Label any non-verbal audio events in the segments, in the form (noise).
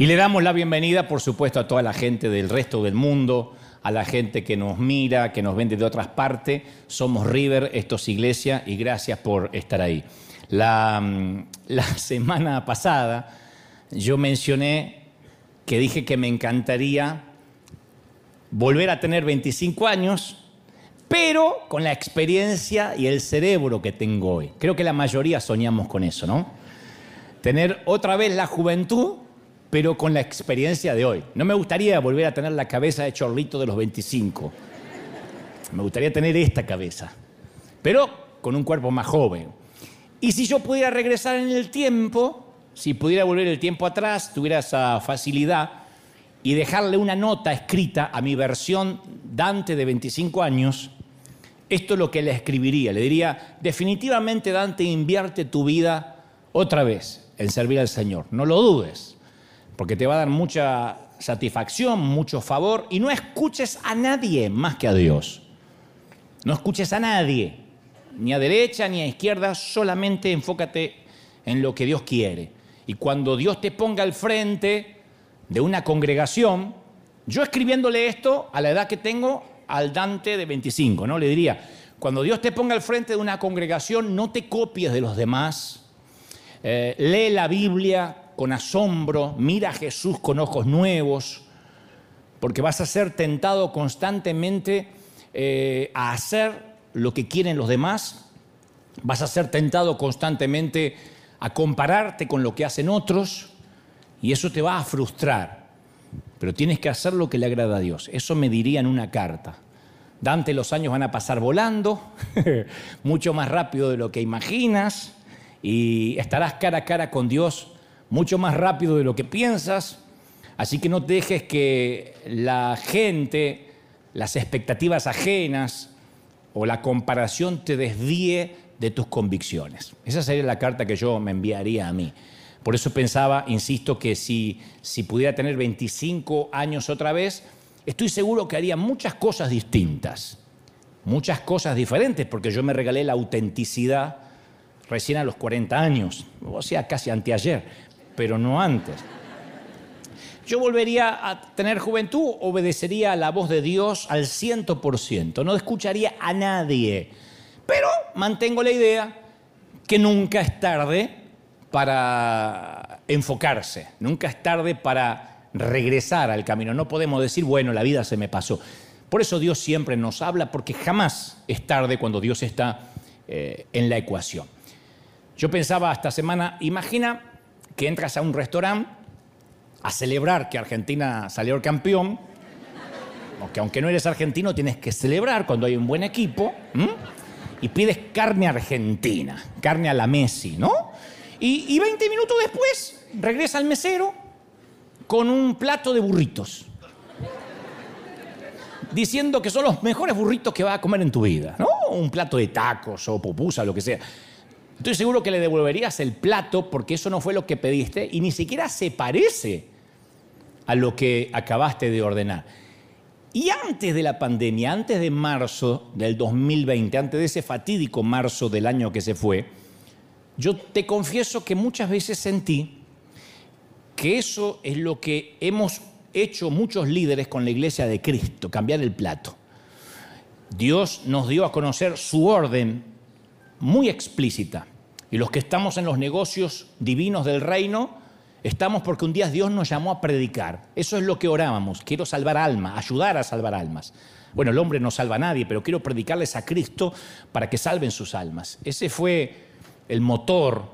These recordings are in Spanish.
Y le damos la bienvenida, por supuesto, a toda la gente del resto del mundo, a la gente que nos mira, que nos vende de otras partes. Somos River, esto es Iglesia y gracias por estar ahí. La, mm, (laughs) la semana pasada yo mencioné que dije que me encantaría volver a tener 25 años, pero con la experiencia y el cerebro que tengo hoy. Creo que la mayoría soñamos con eso, ¿no? Tener otra vez la juventud pero con la experiencia de hoy. No me gustaría volver a tener la cabeza de chorlito de los 25. Me gustaría tener esta cabeza, pero con un cuerpo más joven. Y si yo pudiera regresar en el tiempo, si pudiera volver el tiempo atrás, tuviera esa facilidad y dejarle una nota escrita a mi versión Dante de 25 años, esto es lo que le escribiría. Le diría, definitivamente Dante, invierte tu vida otra vez en servir al Señor. No lo dudes porque te va a dar mucha satisfacción, mucho favor, y no escuches a nadie más que a Dios. No escuches a nadie, ni a derecha ni a izquierda, solamente enfócate en lo que Dios quiere. Y cuando Dios te ponga al frente de una congregación, yo escribiéndole esto a la edad que tengo al Dante de 25, ¿no? Le diría, cuando Dios te ponga al frente de una congregación, no te copies de los demás, eh, lee la Biblia, con asombro, mira a Jesús con ojos nuevos, porque vas a ser tentado constantemente eh, a hacer lo que quieren los demás, vas a ser tentado constantemente a compararte con lo que hacen otros, y eso te va a frustrar. Pero tienes que hacer lo que le agrada a Dios. Eso me diría en una carta. Dante, los años van a pasar volando, (laughs) mucho más rápido de lo que imaginas, y estarás cara a cara con Dios mucho más rápido de lo que piensas, así que no dejes que la gente, las expectativas ajenas o la comparación te desvíe de tus convicciones. Esa sería la carta que yo me enviaría a mí. Por eso pensaba, insisto, que si, si pudiera tener 25 años otra vez, estoy seguro que haría muchas cosas distintas, muchas cosas diferentes, porque yo me regalé la autenticidad recién a los 40 años, o sea, casi anteayer pero no antes. Yo volvería a tener juventud, obedecería a la voz de Dios al ciento por ciento, no escucharía a nadie, pero mantengo la idea que nunca es tarde para enfocarse, nunca es tarde para regresar al camino. No podemos decir, bueno, la vida se me pasó. Por eso Dios siempre nos habla, porque jamás es tarde cuando Dios está eh, en la ecuación. Yo pensaba esta semana, imagina que entras a un restaurante a celebrar que Argentina salió campeón, porque aunque no eres argentino tienes que celebrar cuando hay un buen equipo, y pides carne argentina, carne a la Messi, ¿no? Y, y 20 minutos después regresa el mesero con un plato de burritos, diciendo que son los mejores burritos que vas a comer en tu vida, ¿no? Un plato de tacos o pupusa, lo que sea. Estoy seguro que le devolverías el plato porque eso no fue lo que pediste y ni siquiera se parece a lo que acabaste de ordenar. Y antes de la pandemia, antes de marzo del 2020, antes de ese fatídico marzo del año que se fue, yo te confieso que muchas veces sentí que eso es lo que hemos hecho muchos líderes con la iglesia de Cristo, cambiar el plato. Dios nos dio a conocer su orden muy explícita. Y los que estamos en los negocios divinos del reino, estamos porque un día Dios nos llamó a predicar. Eso es lo que orábamos. Quiero salvar almas, ayudar a salvar almas. Bueno, el hombre no salva a nadie, pero quiero predicarles a Cristo para que salven sus almas. Ese fue el motor,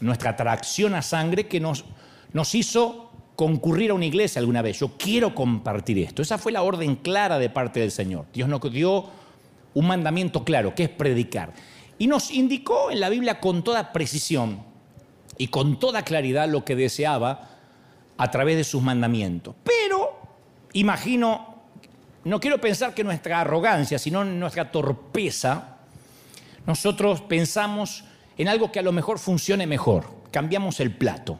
nuestra atracción a sangre que nos, nos hizo concurrir a una iglesia alguna vez. Yo quiero compartir esto. Esa fue la orden clara de parte del Señor. Dios nos dio un mandamiento claro, que es predicar. Y nos indicó en la Biblia con toda precisión y con toda claridad lo que deseaba a través de sus mandamientos. Pero, imagino, no quiero pensar que nuestra arrogancia, sino nuestra torpeza, nosotros pensamos en algo que a lo mejor funcione mejor. Cambiamos el plato.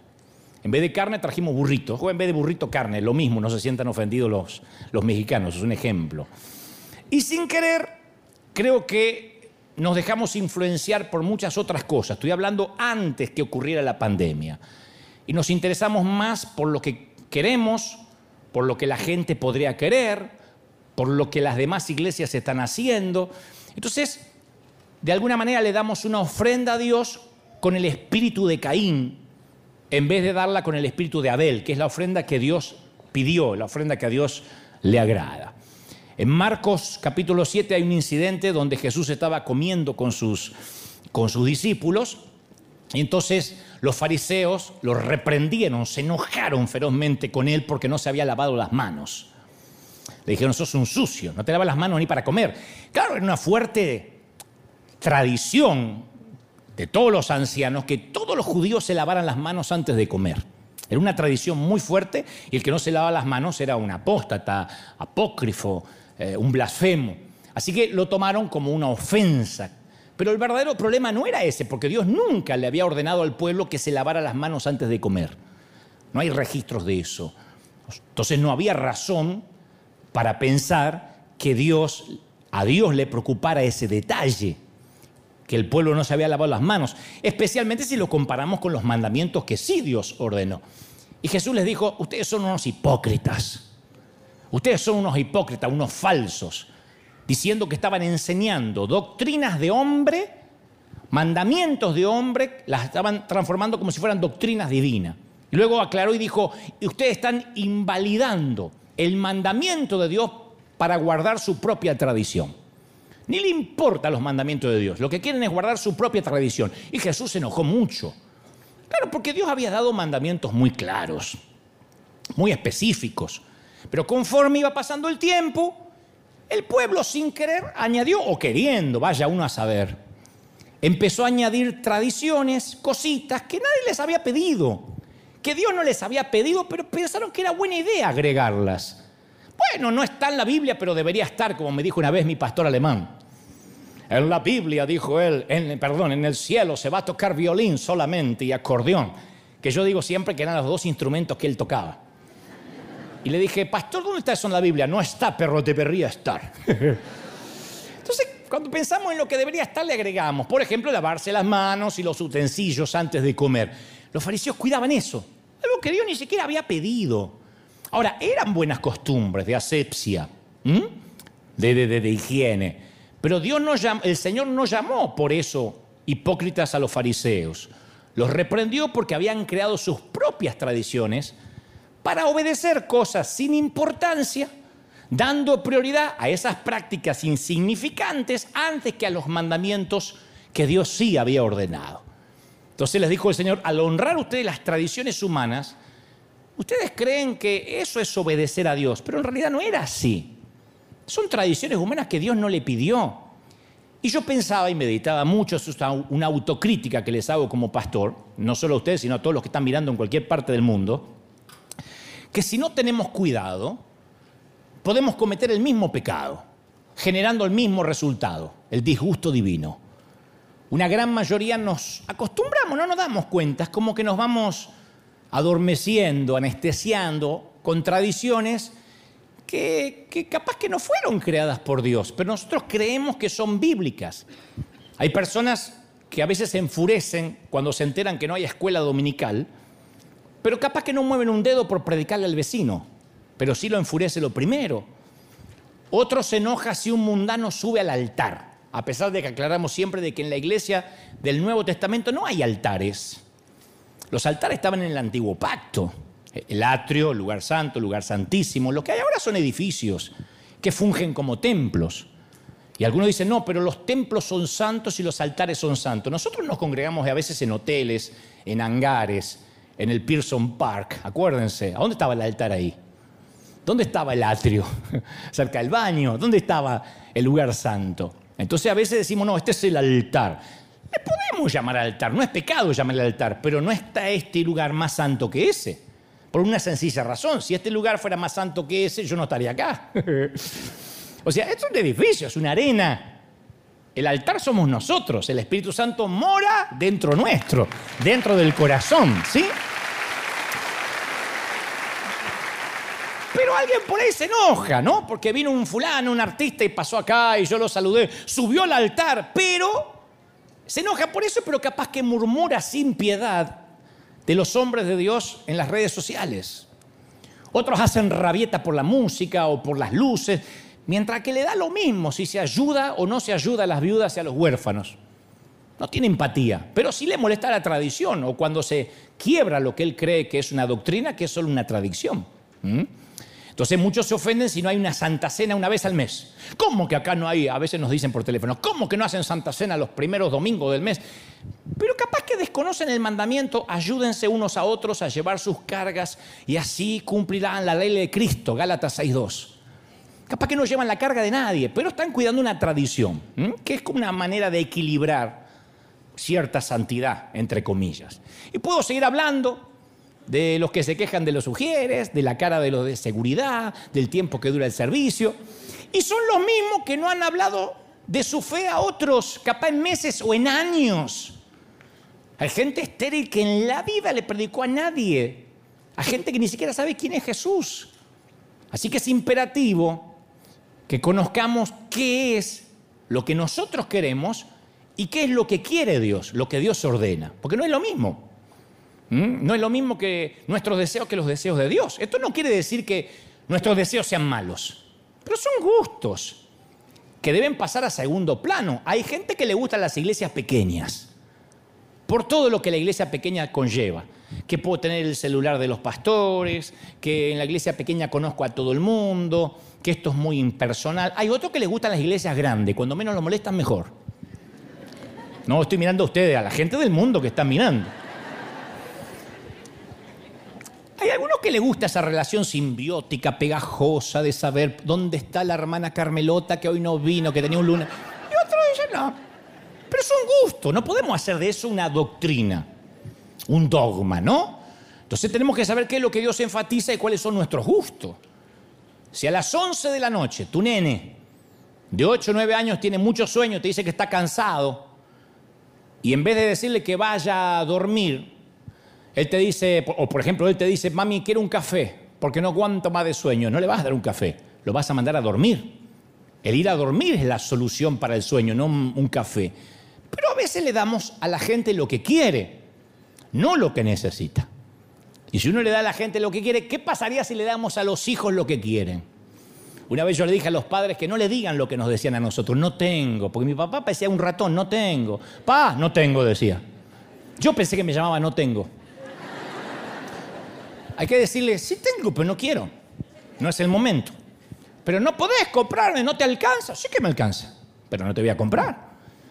En vez de carne trajimos burritos, o en vez de burrito carne, lo mismo, no se sientan ofendidos los, los mexicanos, es un ejemplo. Y sin querer, creo que nos dejamos influenciar por muchas otras cosas. Estoy hablando antes que ocurriera la pandemia. Y nos interesamos más por lo que queremos, por lo que la gente podría querer, por lo que las demás iglesias están haciendo. Entonces, de alguna manera le damos una ofrenda a Dios con el espíritu de Caín, en vez de darla con el espíritu de Abel, que es la ofrenda que Dios pidió, la ofrenda que a Dios le agrada. En Marcos capítulo 7 hay un incidente donde Jesús estaba comiendo con sus, con sos discípulos y entonces los fariseos lo reprendieron, se enojaron ferozmente con él porque no se había lavado las manos. Le dijeron, sos un sucio, no te lavas las manos ni para comer. Claro, era una fuerte tradición de todos los ancianos que todos los judíos se lavaran las manos antes de comer. Era una tradición muy fuerte y el que no se lavaba las manos era un apóstata, apócrifo, eh, un blasfemo. Así que lo tomaron como una ofensa. Pero el verdadero problema no era ese, porque Dios nunca le había ordenado al pueblo que se lavara las manos antes de comer. No hay registros de eso. Entonces no había razón para pensar que Dios, a Dios le preocupara ese detalle que el pueblo no se había lavado las manos, especialmente si lo comparamos con los mandamientos que sí Dios ordenó. Y Jesús les dijo, ustedes son unos hipócritas, ustedes son unos hipócritas, unos falsos, diciendo que estaban enseñando doctrinas de hombre, mandamientos de hombre, las estaban transformando como si fueran doctrinas divinas. Y luego aclaró y dijo, ustedes están invalidando el mandamiento de Dios para guardar su propia tradición. Ni le importa los mandamientos de Dios. Lo que quieren es guardar su propia tradición. Y Jesús se enojó mucho. Claro, porque Dios había dado mandamientos muy claros, muy específicos. Pero conforme iba pasando el tiempo, el pueblo sin querer añadió, o queriendo, vaya uno a saber, empezó a añadir tradiciones, cositas que nadie les había pedido, que Dios no les había pedido, pero pensaron que era buena idea agregarlas. Bueno, no está en la Biblia, pero debería estar, como me dijo una vez mi pastor alemán. En la Biblia, dijo él, perdón, en el cielo se va a tocar violín solamente y acordeón, que yo digo siempre que eran los dos instrumentos que él tocaba. Y le dije, pastor, ¿dónde está eso en la Biblia? No está, pero debería estar. (laughs) Entonces, cuando pensamos en lo que debería estar, le agregamos, por ejemplo, lavarse las manos y los utensilios antes de comer. Los fariseos cuidaban eso, algo que Dios ni siquiera había pedido. Ahora, eran buenas costumbres de asepsia, de, de, de higiene. Pero Dios no el Señor no llamó por eso hipócritas a los fariseos. Los reprendió porque habían creado sus propias tradiciones para obedecer cosas sin importancia, dando prioridad a esas prácticas insignificantes antes que a los mandamientos que Dios sí había ordenado. Entonces les dijo el Señor, al honrar ustedes las tradiciones humanas, ustedes creen que eso es obedecer a Dios, pero en realidad no era así. Son tradiciones humanas que Dios no le pidió. Y yo pensaba y meditaba mucho, es una autocrítica que les hago como pastor, no solo a ustedes, sino a todos los que están mirando en cualquier parte del mundo, que si no tenemos cuidado, podemos cometer el mismo pecado, generando el mismo resultado, el disgusto divino. Una gran mayoría nos acostumbramos, no nos damos cuenta, es como que nos vamos adormeciendo, anestesiando con tradiciones que, capaz que no fueron creadas por Dios, pero nosotros creemos que son bíblicas. Hay personas que a veces se enfurecen cuando se enteran que no hay escuela dominical, pero capaz que no mueven un dedo por predicarle al vecino, pero sí lo enfurece lo primero. Otro se enoja si un mundano sube al altar, a pesar de que aclaramos siempre de que en la iglesia del Nuevo Testamento no hay altares. Los altares estaban en el antiguo pacto. El atrio, lugar santo, lugar santísimo. Lo que hay ahora son edificios que fungen como templos. Y algunos dicen, no, pero los templos son santos y los altares son santos. Nosotros nos congregamos a veces en hoteles, en hangares, en el Pearson Park. Acuérdense, ¿a dónde estaba el altar ahí? ¿Dónde estaba el atrio? (laughs) Cerca del baño. ¿Dónde estaba el lugar santo? Entonces a veces decimos, no, este es el altar. Le podemos llamar altar, no es pecado llamarle altar, pero no está este lugar más santo que ese. Por una sencilla razón, si este lugar fuera más santo que ese, yo no estaría acá. (laughs) o sea, esto es un edificio, es una arena. El altar somos nosotros, el Espíritu Santo mora dentro nuestro, dentro del corazón, ¿sí? Pero alguien por ahí se enoja, ¿no? Porque vino un fulano, un artista y pasó acá y yo lo saludé, subió al altar, pero se enoja por eso, pero capaz que murmura sin piedad de los hombres de Dios en las redes sociales. Otros hacen rabieta por la música o por las luces, mientras que le da lo mismo si se ayuda o no se ayuda a las viudas y a los huérfanos. No tiene empatía, pero sí le molesta la tradición o cuando se quiebra lo que él cree que es una doctrina, que es solo una tradición. Entonces muchos se ofenden si no hay una santa cena una vez al mes. ¿Cómo que acá no hay? A veces nos dicen por teléfono, ¿cómo que no hacen santa cena los primeros domingos del mes? Pero capaz que desconocen el mandamiento, ayúdense unos a otros a llevar sus cargas y así cumplirán la ley de Cristo, Gálatas 6.2. Capaz que no llevan la carga de nadie, pero están cuidando una tradición, que es como una manera de equilibrar cierta santidad, entre comillas. Y puedo seguir hablando, de los que se quejan de los sugieres, de la cara de los de seguridad, del tiempo que dura el servicio. Y son los mismos que no han hablado de su fe a otros, capaz en meses o en años. Hay gente estéril que en la vida le predicó a nadie. Hay gente que ni siquiera sabe quién es Jesús. Así que es imperativo que conozcamos qué es lo que nosotros queremos y qué es lo que quiere Dios, lo que Dios ordena. Porque no es lo mismo. ¿Mm? No es lo mismo que nuestros deseos que los deseos de Dios. Esto no quiere decir que nuestros deseos sean malos, pero son gustos que deben pasar a segundo plano. Hay gente que le gustan las iglesias pequeñas, por todo lo que la iglesia pequeña conlleva. Que puedo tener el celular de los pastores, que en la iglesia pequeña conozco a todo el mundo, que esto es muy impersonal. Hay otros que les gustan las iglesias grandes, cuando menos lo molestan mejor. No, estoy mirando a ustedes, a la gente del mundo que están mirando. Hay algunos que le gusta esa relación simbiótica, pegajosa, de saber dónde está la hermana Carmelota que hoy no vino, que tenía un luna. Y otros dicen, no. Pero es un gusto, no podemos hacer de eso una doctrina, un dogma, ¿no? Entonces tenemos que saber qué es lo que Dios enfatiza y cuáles son nuestros gustos. Si a las 11 de la noche tu nene de 8 o 9 años tiene mucho sueño, te dice que está cansado, y en vez de decirle que vaya a dormir, él te dice, o por ejemplo, él te dice, mami, quiero un café, porque no aguanto más de sueño. No le vas a dar un café, lo vas a mandar a dormir. El ir a dormir es la solución para el sueño, no un café. Pero a veces le damos a la gente lo que quiere, no lo que necesita. Y si uno le da a la gente lo que quiere, ¿qué pasaría si le damos a los hijos lo que quieren? Una vez yo le dije a los padres que no le digan lo que nos decían a nosotros, no tengo, porque mi papá parecía un ratón, no tengo. Pa, no tengo, decía. Yo pensé que me llamaba no tengo. Hay que decirle, sí tengo, pero no quiero. No es el momento. Pero no podés comprarme, no te alcanza. Sí que me alcanza, pero no te voy a comprar.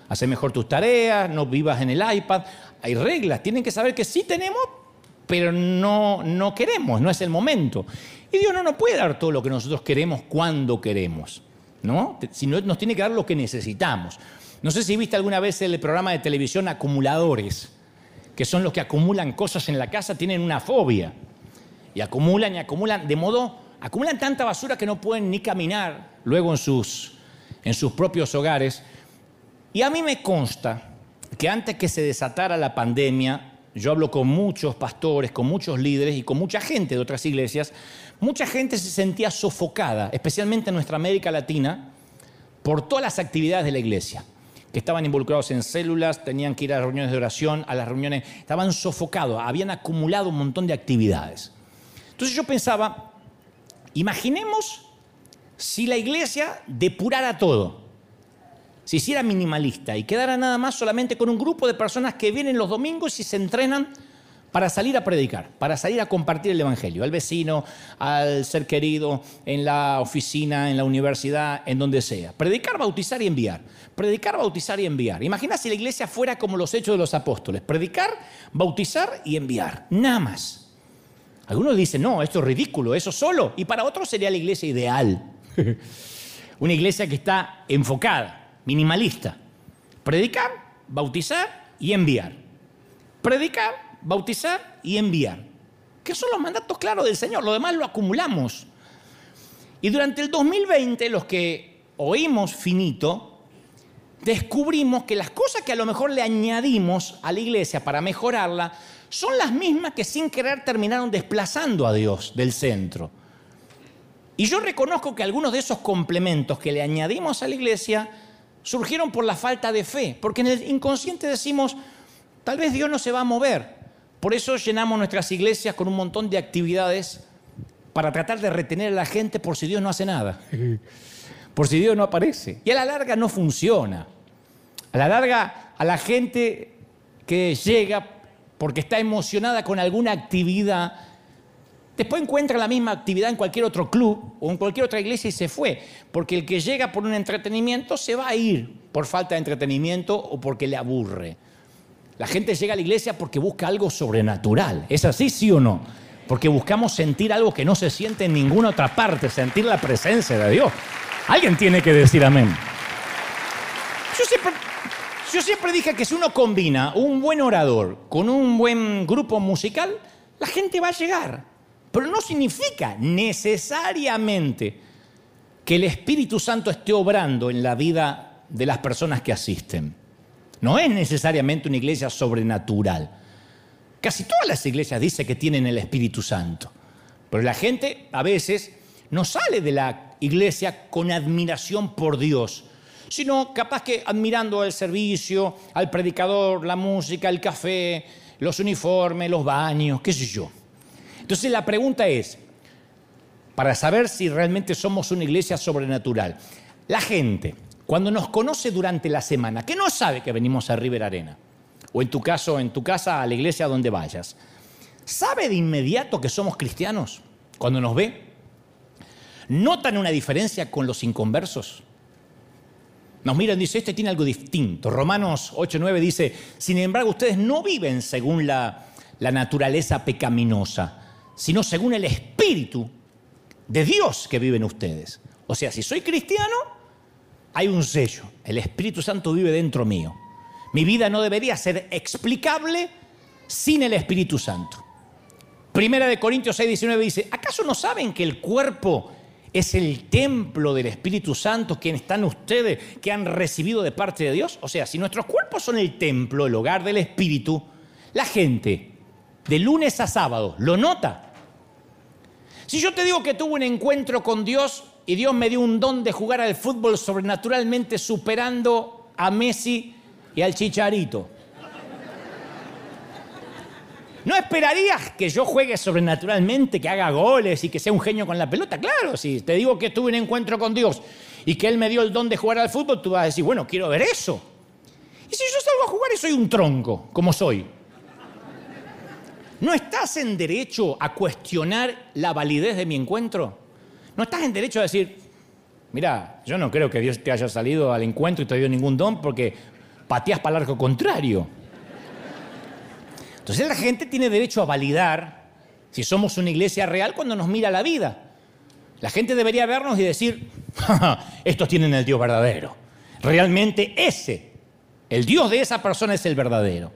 Haz mejor tus tareas, no vivas en el iPad. Hay reglas, tienen que saber que sí tenemos, pero no, no queremos, no es el momento. Y Dios no nos puede dar todo lo que nosotros queremos cuando queremos, ¿no? Sino nos tiene que dar lo que necesitamos. No sé si viste alguna vez el programa de televisión Acumuladores, que son los que acumulan cosas en la casa, tienen una fobia. Y acumulan y acumulan, de modo, acumulan tanta basura que no pueden ni caminar luego en sus, en sus propios hogares. Y a mí me consta que antes que se desatara la pandemia, yo hablo con muchos pastores, con muchos líderes y con mucha gente de otras iglesias, mucha gente se sentía sofocada, especialmente en nuestra América Latina, por todas las actividades de la iglesia, que estaban involucrados en células, tenían que ir a reuniones de oración, a las reuniones, estaban sofocados, habían acumulado un montón de actividades. Entonces yo pensaba, imaginemos si la iglesia depurara todo, si hiciera minimalista y quedara nada más solamente con un grupo de personas que vienen los domingos y se entrenan para salir a predicar, para salir a compartir el Evangelio, al vecino, al ser querido, en la oficina, en la universidad, en donde sea. Predicar, bautizar y enviar. Predicar, bautizar y enviar. Imagina si la iglesia fuera como los hechos de los apóstoles. Predicar, bautizar y enviar. Nada más. Algunos dicen, no, esto es ridículo, eso solo. Y para otros sería la iglesia ideal. (laughs) Una iglesia que está enfocada, minimalista. Predicar, bautizar y enviar. Predicar, bautizar y enviar. Que son los mandatos claros del Señor. Lo demás lo acumulamos. Y durante el 2020, los que oímos finito, descubrimos que las cosas que a lo mejor le añadimos a la iglesia para mejorarla son las mismas que sin querer terminaron desplazando a Dios del centro. Y yo reconozco que algunos de esos complementos que le añadimos a la iglesia surgieron por la falta de fe, porque en el inconsciente decimos, tal vez Dios no se va a mover. Por eso llenamos nuestras iglesias con un montón de actividades para tratar de retener a la gente por si Dios no hace nada, (laughs) por si Dios no aparece. Y a la larga no funciona. A la larga, a la gente que llega porque está emocionada con alguna actividad, después encuentra la misma actividad en cualquier otro club o en cualquier otra iglesia y se fue. Porque el que llega por un entretenimiento se va a ir por falta de entretenimiento o porque le aburre. La gente llega a la iglesia porque busca algo sobrenatural. ¿Es así, sí o no? Porque buscamos sentir algo que no se siente en ninguna otra parte, sentir la presencia de Dios. Alguien tiene que decir amén. Yo siempre, yo dije que si uno combina un buen orador con un buen grupo musical, la gente va a llegar. Pero no significa necesariamente que el Espíritu Santo esté obrando en la vida de las personas que asisten. No es necesariamente una iglesia sobrenatural. Casi todas las iglesias dicen que tienen el Espíritu Santo. Pero la gente a veces no sale de la iglesia con admiración por Dios, sino capaz que admirando el servicio, al predicador, la música, el café, los uniformes, los baños, qué sé yo. Entonces la pregunta es, para saber si realmente somos una iglesia sobrenatural, la gente cuando nos conoce durante la semana, que no sabe que venimos a River Arena, o en tu caso, en tu casa, a la iglesia donde vayas, ¿sabe de inmediato que somos cristianos cuando nos ve? ¿Notan una diferencia con los inconversos? Nos miran y dicen, este tiene algo distinto. Romanos 8.9 dice, sin embargo, ustedes no viven según la naturaleza pecaminosa, sino según el Espíritu de Dios que vive en ustedes. O sea, si soy cristiano, hay un sello. El Espíritu Santo vive dentro mío. Mi vida no debería ser explicable sin el Espíritu Santo. Primera de Corintios 6, 19 dice, ¿acaso no saben que el cuerpo es el templo del Espíritu Santo que están ustedes, que han recibido de parte de Dios? O sea, si nuestros cuerpos son el templo, el hogar del Espíritu, la gente de lunes a sábado lo nota. Si yo te digo que tuve un encuentro con Dios y Dios me dio un don de jugar al fútbol sobrenaturalmente superando a Messi y al Chicharito. ¿No esperarías que yo juegue sobrenaturalmente, que haga goles y que sea un genio con la pelota? Claro, si te digo que tuve un encuentro con Dios y que Él me dio el don de jugar al fútbol, tú vas a decir, bueno, quiero ver eso. Y si yo salgo a jugar y soy un tronco, como soy, ¿no estás en derecho a cuestionar la validez de mi encuentro? No estás en derecho a decir, mira, yo no creo que Dios te haya salido al encuentro y te dio ningún don porque pateas para el arco contrario. Entonces la gente tiene derecho a validar si somos una iglesia real cuando nos mira la vida. La gente debería vernos y decir, (laughs) estos tienen el Dios verdadero. Realmente ese, el Dios de esa persona es el verdadero.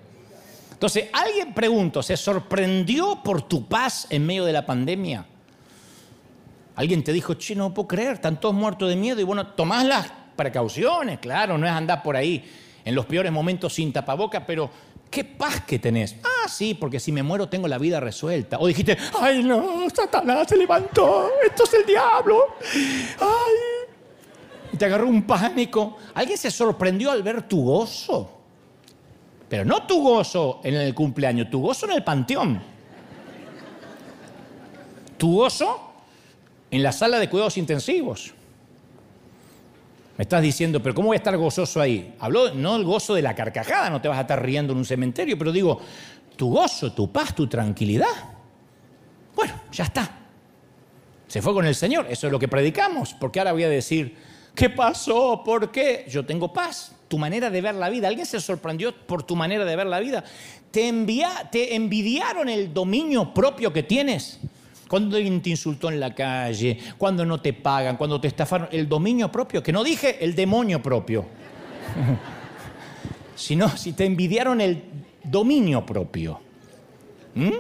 Entonces, alguien pregunto, ¿se sorprendió por tu paz en medio de la pandemia? Alguien te dijo, che, no puedo creer, están todos muertos de miedo. Y bueno, tomás las precauciones, claro, no es andar por ahí en los peores momentos sin tapabocas, pero qué paz que tenés. Ah, sí, porque si me muero tengo la vida resuelta. O dijiste, ay no, Satanás se levantó, esto es el diablo. Ay. Y te agarró un pánico. Alguien se sorprendió al ver tu gozo. Pero no tu gozo en el cumpleaños, tu gozo en el panteón. Tu gozo en la sala de cuidados intensivos. Me estás diciendo, pero ¿cómo voy a estar gozoso ahí? Habló no el gozo de la carcajada, no te vas a estar riendo en un cementerio, pero digo, tu gozo, tu paz, tu tranquilidad. Bueno, ya está. Se fue con el Señor, eso es lo que predicamos, porque ahora voy a decir, ¿qué pasó? ¿Por qué? Yo tengo paz. Tu manera de ver la vida. ¿Alguien se sorprendió por tu manera de ver la vida? ¿Te, envía, te envidiaron el dominio propio que tienes? cuando alguien te insultó en la calle, cuando no te pagan, cuando te estafaron, el dominio propio, que no dije el demonio propio, (laughs) sino si te envidiaron el dominio propio. ¿Mm?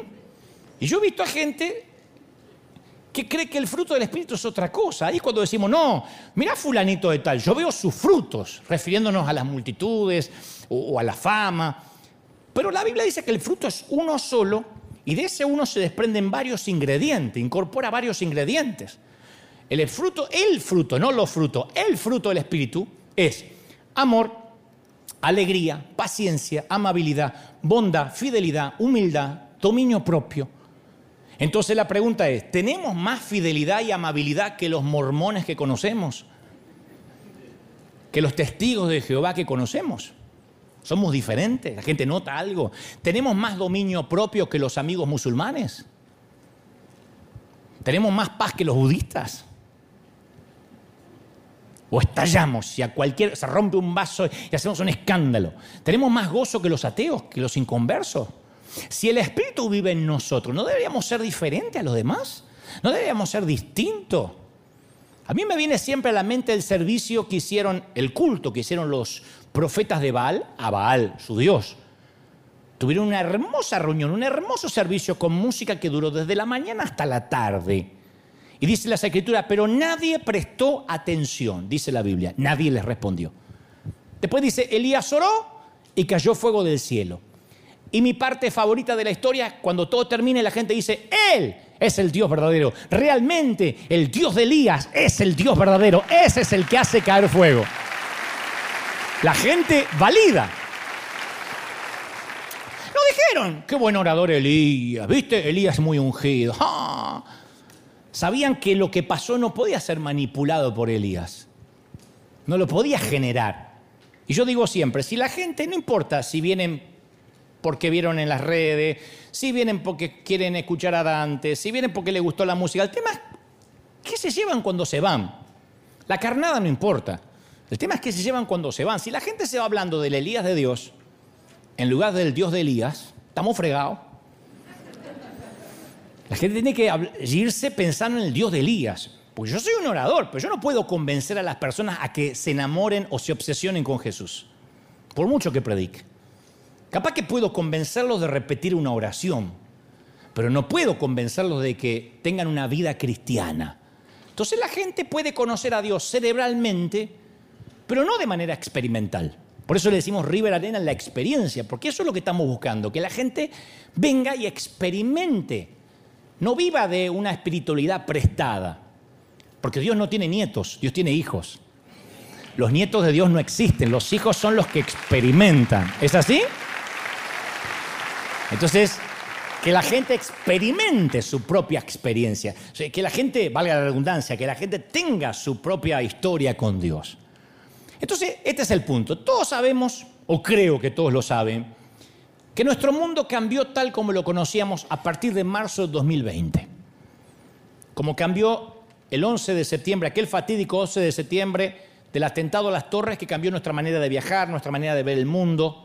Y yo he visto a gente que cree que el fruto del Espíritu es otra cosa. Ahí cuando decimos, no, mira fulanito de tal, yo veo sus frutos, refiriéndonos a las multitudes o, o a la fama. Pero la Biblia dice que el fruto es uno solo y de ese uno se desprenden varios ingredientes, incorpora varios ingredientes. El fruto, el fruto, no los frutos, el fruto del Espíritu es amor, alegría, paciencia, amabilidad, bondad, fidelidad, humildad, dominio propio. Entonces la pregunta es, ¿tenemos más fidelidad y amabilidad que los mormones que conocemos? ¿Que los testigos de Jehová que conocemos? ¿Somos diferentes? ¿La gente nota algo? ¿Tenemos más dominio propio que los amigos musulmanes? ¿Tenemos más paz que los budistas? O estallamos si a cualquier se rompe un vaso y hacemos un escándalo. ¿Tenemos más gozo que los ateos, que los inconversos? Si el Espíritu vive en nosotros, ¿no deberíamos ser diferentes a los demás? ¿No deberíamos ser distintos? A mí me viene siempre a la mente el servicio que hicieron, el culto que hicieron los profetas de Baal a Baal, su Dios. Tuvieron una hermosa reunión, un hermoso servicio con música que duró desde la mañana hasta la tarde. Y dice la escritura, pero nadie prestó atención, dice la Biblia, nadie les respondió. Después dice, Elías oró y cayó fuego del cielo. Y mi parte favorita de la historia, cuando todo termine, la gente dice, Él es el Dios verdadero. Realmente el Dios de Elías es el Dios verdadero. Ese es el que hace caer fuego. La gente valida. Lo dijeron. Qué buen orador Elías. ¿Viste? Elías muy ungido. Sabían que lo que pasó no podía ser manipulado por Elías. No lo podía generar. Y yo digo siempre, si la gente, no importa si vienen porque vieron en las redes, si vienen porque quieren escuchar a Dante, si vienen porque les gustó la música. El tema es qué se llevan cuando se van. La carnada no importa. El tema es qué se llevan cuando se van. Si la gente se va hablando del Elías de Dios, en lugar del Dios de Elías, estamos fregados. La gente tiene que irse pensando en el Dios de Elías. Pues yo soy un orador, pero yo no puedo convencer a las personas a que se enamoren o se obsesionen con Jesús, por mucho que predique. Capaz que puedo convencerlos de repetir una oración, pero no puedo convencerlos de que tengan una vida cristiana. Entonces la gente puede conocer a Dios cerebralmente, pero no de manera experimental. Por eso le decimos River Arena en la experiencia, porque eso es lo que estamos buscando, que la gente venga y experimente, no viva de una espiritualidad prestada, porque Dios no tiene nietos, Dios tiene hijos. Los nietos de Dios no existen, los hijos son los que experimentan. ¿Es así? Entonces, que la gente experimente su propia experiencia, que la gente, valga la redundancia, que la gente tenga su propia historia con Dios. Entonces, este es el punto. Todos sabemos, o creo que todos lo saben, que nuestro mundo cambió tal como lo conocíamos a partir de marzo de 2020. Como cambió el 11 de septiembre, aquel fatídico 11 de septiembre del atentado a las torres que cambió nuestra manera de viajar, nuestra manera de ver el mundo,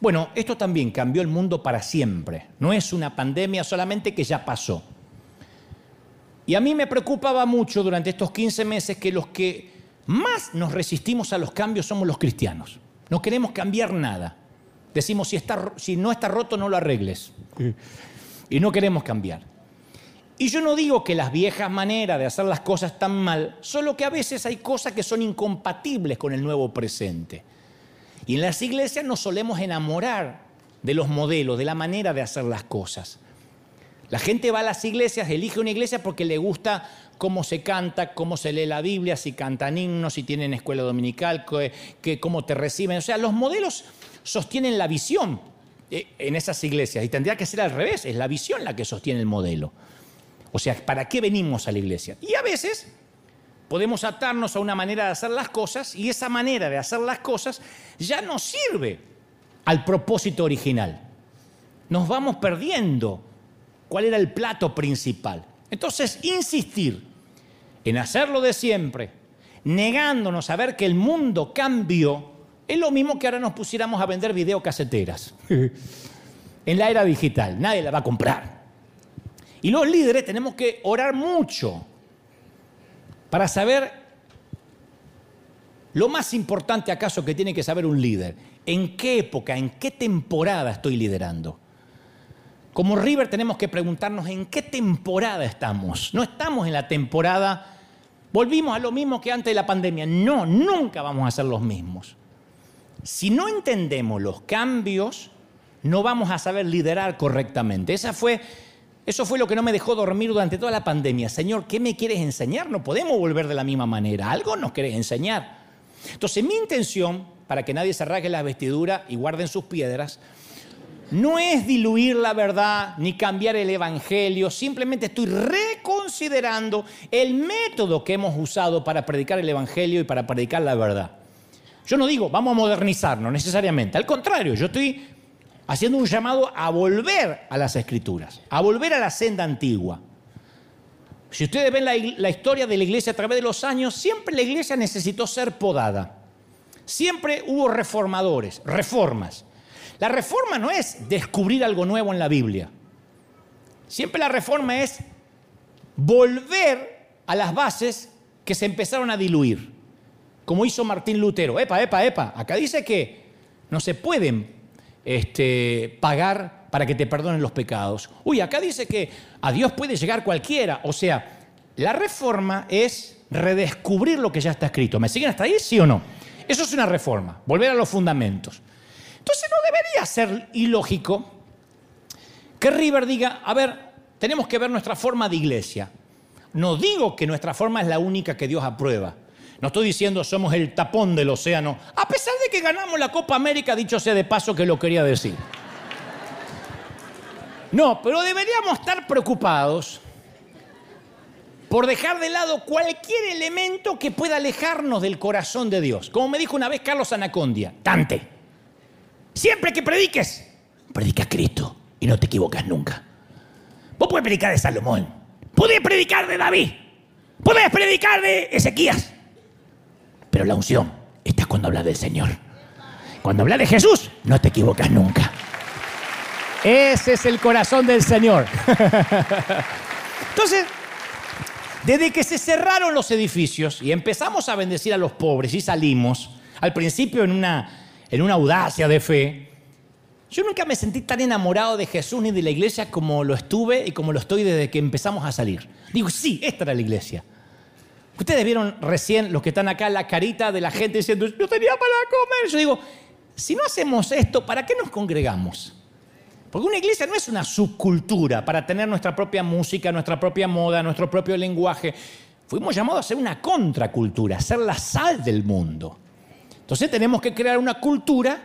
bueno, esto también cambió el mundo para siempre. No es una pandemia solamente que ya pasó. Y a mí me preocupaba mucho durante estos 15 meses que los que más nos resistimos a los cambios somos los cristianos. No queremos cambiar nada. Decimos, si, no está roto, no lo arregles. Y no queremos cambiar. Y yo no digo que las viejas maneras de hacer las cosas están mal, solo que a veces hay cosas que son incompatibles con el nuevo presente. Y en las iglesias nos solemos enamorar de los modelos, de la manera de hacer las cosas. La gente va a las iglesias, elige una iglesia porque le gusta cómo se canta, cómo se lee la Biblia, si cantan himnos, si tienen escuela dominical, que, cómo te reciben. O sea, los modelos sostienen la visión eh, en esas iglesias y tendría que ser al revés, es la visión la que sostiene el modelo. O sea, ¿para qué venimos a la iglesia? Y a veces podemos atarnos a una manera de hacer las cosas y esa manera de hacer las cosas ya no sirve al propósito original. Nos vamos perdiendo cuál era el plato principal. Entonces, insistir en hacerlo de siempre, negándonos a ver que el mundo cambió, es lo mismo que ahora nos pusiéramos a vender videocaseteras. (laughs) en la era digital, nadie la va a comprar. Y los líderes tenemos que orar mucho para saber lo más importante acaso que tiene que saber un líder, en qué época, en qué temporada estoy liderando. Como River tenemos que preguntarnos en qué temporada estamos. No estamos en la temporada, volvimos a lo mismo que antes de la pandemia. No, nunca vamos a ser los mismos. Si no entendemos los cambios, no vamos a saber liderar correctamente. Esa fue eso fue lo que no me dejó dormir durante toda la pandemia. Señor, ¿qué me quieres enseñar? No podemos volver de la misma manera. Algo nos querés enseñar. Entonces mi intención, para que nadie se rasgue la vestidura y guarden sus piedras, no es diluir la verdad ni cambiar el Evangelio, simplemente estoy reconsiderando el método que hemos usado para predicar el Evangelio y para predicar la verdad. Yo no digo, vamos a modernizarnos necesariamente, al contrario, yo estoy haciendo un llamado a volver a las escrituras, a volver a la senda antigua. Si ustedes ven la, historia de la iglesia a través de los años, siempre la iglesia necesitó ser podada. Siempre hubo reformadores, reformas. La reforma no es descubrir algo nuevo en la Biblia. Siempre la reforma es volver a las bases que se empezaron a diluir, como hizo Martín Lutero. Epa, epa, epa. Acá dice que no se pueden este, pagar para que te perdonen los pecados. Uy, acá dice que a Dios puede llegar cualquiera. O sea, la reforma es redescubrir lo que ya está escrito. ¿Me siguen hasta ahí, sí o no? Eso es una reforma, volver a los fundamentos. Entonces no debería ser ilógico que River diga, a ver, tenemos que ver nuestra forma de iglesia. No digo que nuestra forma es la única que Dios aprueba. No estoy diciendo somos el tapón del océano, a pesar que ganamos la Copa América, dicho sea de paso que lo quería decir. No, pero deberíamos estar preocupados por dejar de lado cualquier elemento que pueda alejarnos del corazón de Dios. Como me dijo una vez Carlos Anacondia, Tante. Siempre que prediques, predica Cristo y no te equivocas nunca. Vos puedes predicar de Salomón, podés predicar de David, podés predicar de Ezequías, pero la unción está cuando habla del Señor. Cuando habla de Jesús, no te equivocas nunca. Ese es el corazón del Señor. Entonces, desde que se cerraron los edificios y empezamos a bendecir a los pobres y salimos, al principio en una en una audacia de fe. Yo nunca me sentí tan enamorado de Jesús ni de la iglesia como lo estuve y como lo estoy desde que empezamos a salir. Digo, sí, esta era la iglesia. Ustedes vieron recién, los que están acá, la carita de la gente diciendo, no tenía para comer. Yo digo, si no hacemos esto, ¿para qué nos congregamos? Porque una iglesia no es una subcultura para tener nuestra propia música, nuestra propia moda, nuestro propio lenguaje. Fuimos llamados a ser una contracultura, a ser la sal del mundo. Entonces tenemos que crear una cultura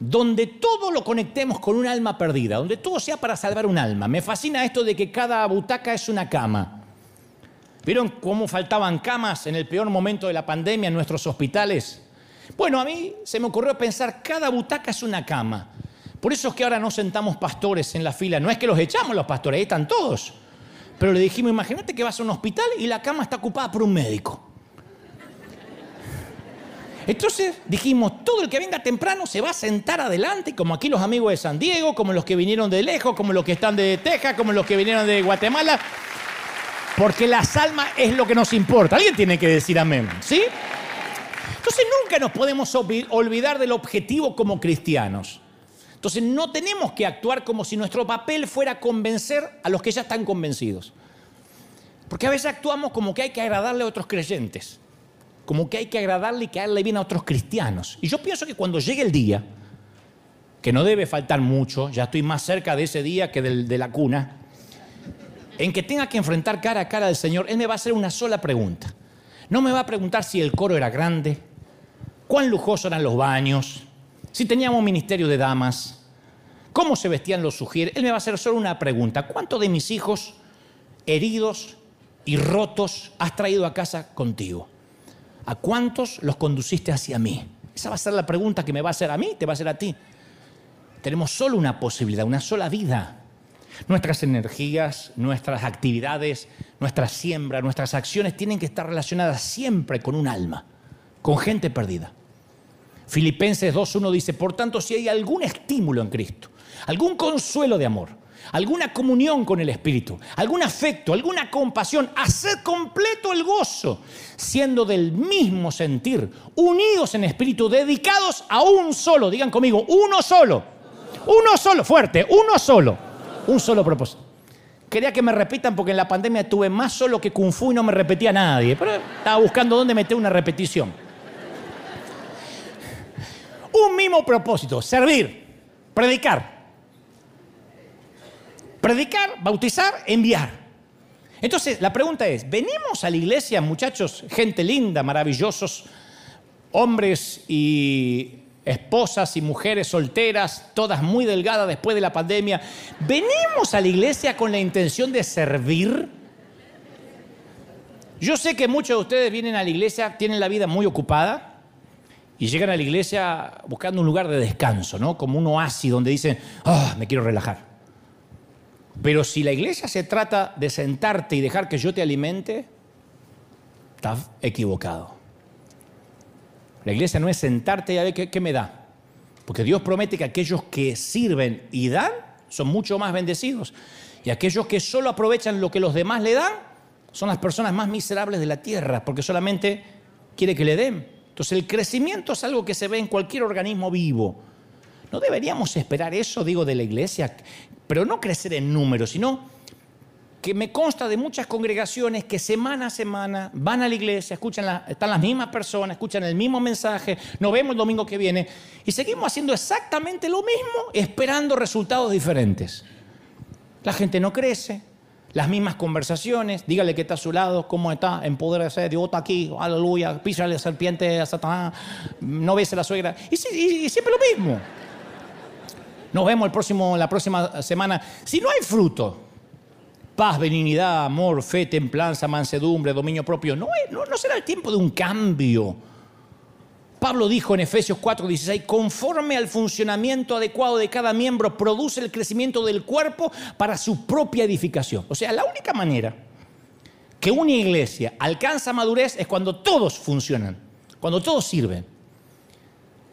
donde todo lo conectemos con un alma perdida, donde todo sea para salvar un alma. Me fascina esto de que cada butaca es una cama. ¿Vieron cómo faltaban camas en el peor momento de la pandemia en nuestros hospitales? Bueno, a mí se me ocurrió pensar, cada butaca es una cama. Por eso es que ahora no sentamos pastores en la fila. No es que los echamos los pastores, ahí están todos. Pero le dijimos, imagínate que vas a un hospital y la cama está ocupada por un médico. Entonces dijimos, todo el que venga temprano se va a sentar adelante, como aquí los amigos de San Diego, como los que vinieron de lejos, como los que están de Texas, como los que vinieron de Guatemala, porque las almas es lo que nos importa. Alguien tiene que decir amén, ¿sí? Entonces nunca nos podemos olvidar del objetivo como cristianos. Entonces no tenemos que actuar como si nuestro papel fuera convencer a los que ya están convencidos. Porque a veces actuamos como que hay que agradarle a otros creyentes como que hay que agradarle y caerle bien a otros cristianos. Y yo pienso que cuando llegue el día, que no debe faltar mucho, ya estoy más cerca de ese día que de la cuna, en que tenga que enfrentar cara a cara al Señor, Él me va a hacer una sola pregunta. No me va a preguntar si el coro era grande, cuán lujosos eran los baños, si teníamos ministerio de damas, cómo se vestían los sugieres. Él me va a hacer solo una pregunta. ¿Cuántos de mis hijos heridos y rotos has traído a casa contigo? ¿A cuántos los conduciste hacia mí? Esa va a ser la pregunta que me va a hacer a mí, te va a hacer a ti. Tenemos solo una posibilidad, una sola vida. Nuestras energías, nuestras actividades, nuestra siembra, nuestras acciones tienen que estar relacionadas siempre con un alma, con gente perdida. Filipenses 2.1 dice, por tanto, si hay algún estímulo en Cristo, algún consuelo de amor, alguna comunión con el Espíritu, algún afecto, alguna compasión, hacer completo el gozo, siendo del mismo sentir, unidos en espíritu, dedicados a un solo, digan conmigo, uno solo, uno solo, fuerte, uno solo, un solo propósito. Quería que me repitan porque en la pandemia tuve más solo que Kung Fu y no me repetía nadie, pero estaba buscando dónde meter una repetición. Un mismo propósito, servir, predicar, Predicar, bautizar, enviar. Entonces, la pregunta es, ¿venimos a la iglesia, muchachos, gente linda, maravillosos, hombres y esposas y mujeres solteras, todas muy delgadas después de la pandemia, ¿venimos a la iglesia con la intención de servir? Yo sé que muchos de ustedes vienen a la iglesia, tienen la vida muy ocupada y llegan a la iglesia buscando un lugar de descanso, ¿no? Como un oasis donde dicen, ah, me quiero relajar. Pero si la iglesia se trata de sentarte y dejar que yo te alimente, estás equivocado. La iglesia no es sentarte y a ver qué, me da. Porque Dios promete que aquellos que sirven y dan son mucho más bendecidos. Y aquellos que solo aprovechan lo que los demás le dan son las personas más miserables de la tierra, porque solamente quiere que le den. Entonces el crecimiento es algo que se ve en cualquier organismo vivo. No deberíamos esperar eso, digo, de la iglesia, pero no crecer en números, sino que me consta de muchas congregaciones que semana a semana van a la iglesia, escuchan están las mismas personas, escuchan el mismo mensaje, nos vemos el domingo que viene y seguimos haciendo exactamente lo mismo esperando resultados diferentes. La gente no crece, las mismas conversaciones, dígale que está a su lado, cómo está, ser, Dios está aquí, aleluya, pisa la serpiente a Satanás, no ves a la suegra, y, y siempre lo mismo. Nos vemos el próximo, la próxima semana. Si no hay fruto, paz, benignidad, amor, fe, templanza, mansedumbre, dominio propio. No, no, será el tiempo de un cambio. Pablo dijo en Efesios 4:16, conforme al funcionamiento adecuado de cada miembro, produce el crecimiento del cuerpo para su propia edificación. O sea, la única manera que una iglesia alcanza madurez es cuando todos funcionan, cuando todos sirven.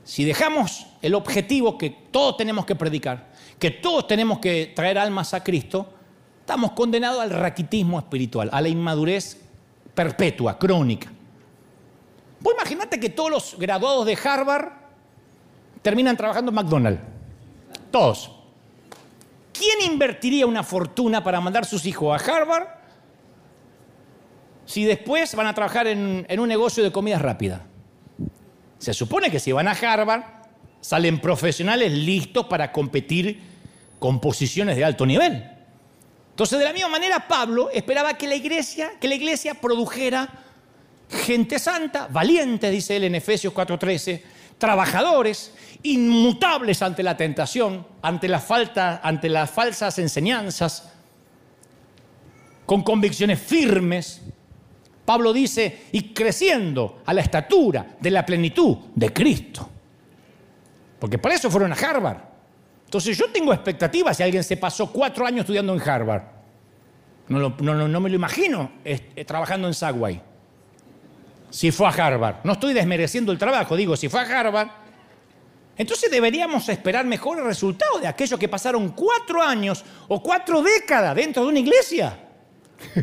Si dejamos el objetivo que todos tenemos que predicar, que todos tenemos que traer almas a Cristo, estamos condenados al raquitismo espiritual, a la inmadurez perpetua, crónica. Vos imaginate que todos los graduados de Harvard terminan trabajando en McDonald's. Todos. ¿Quién invertiría una fortuna para mandar sus hijos a Harvard si después van a trabajar en, en un negocio de comida rápida? Se supone que si van a Harvard, salen profesionales listos para competir con posiciones de alto nivel. Entonces, de la misma manera, Pablo esperaba que la iglesia, que la iglesia produjera gente santa, valiente, dice él en Efesios 4:13, trabajadores, inmutables ante la tentación, ante ante las falsas enseñanzas, con convicciones firmes. Pablo dice, y creciendo a la estatura de la plenitud de Cristo. Porque por eso fueron a Harvard. Entonces yo tengo expectativas si alguien se pasó cuatro años estudiando en Harvard. No, no, me lo imagino trabajando en Sagway. Si fue a Harvard. No estoy desmereciendo el trabajo, digo, si fue a Harvard. Entonces deberíamos esperar mejores resultados de aquellos que pasaron cuatro años o cuatro décadas dentro de una iglesia. (laughs)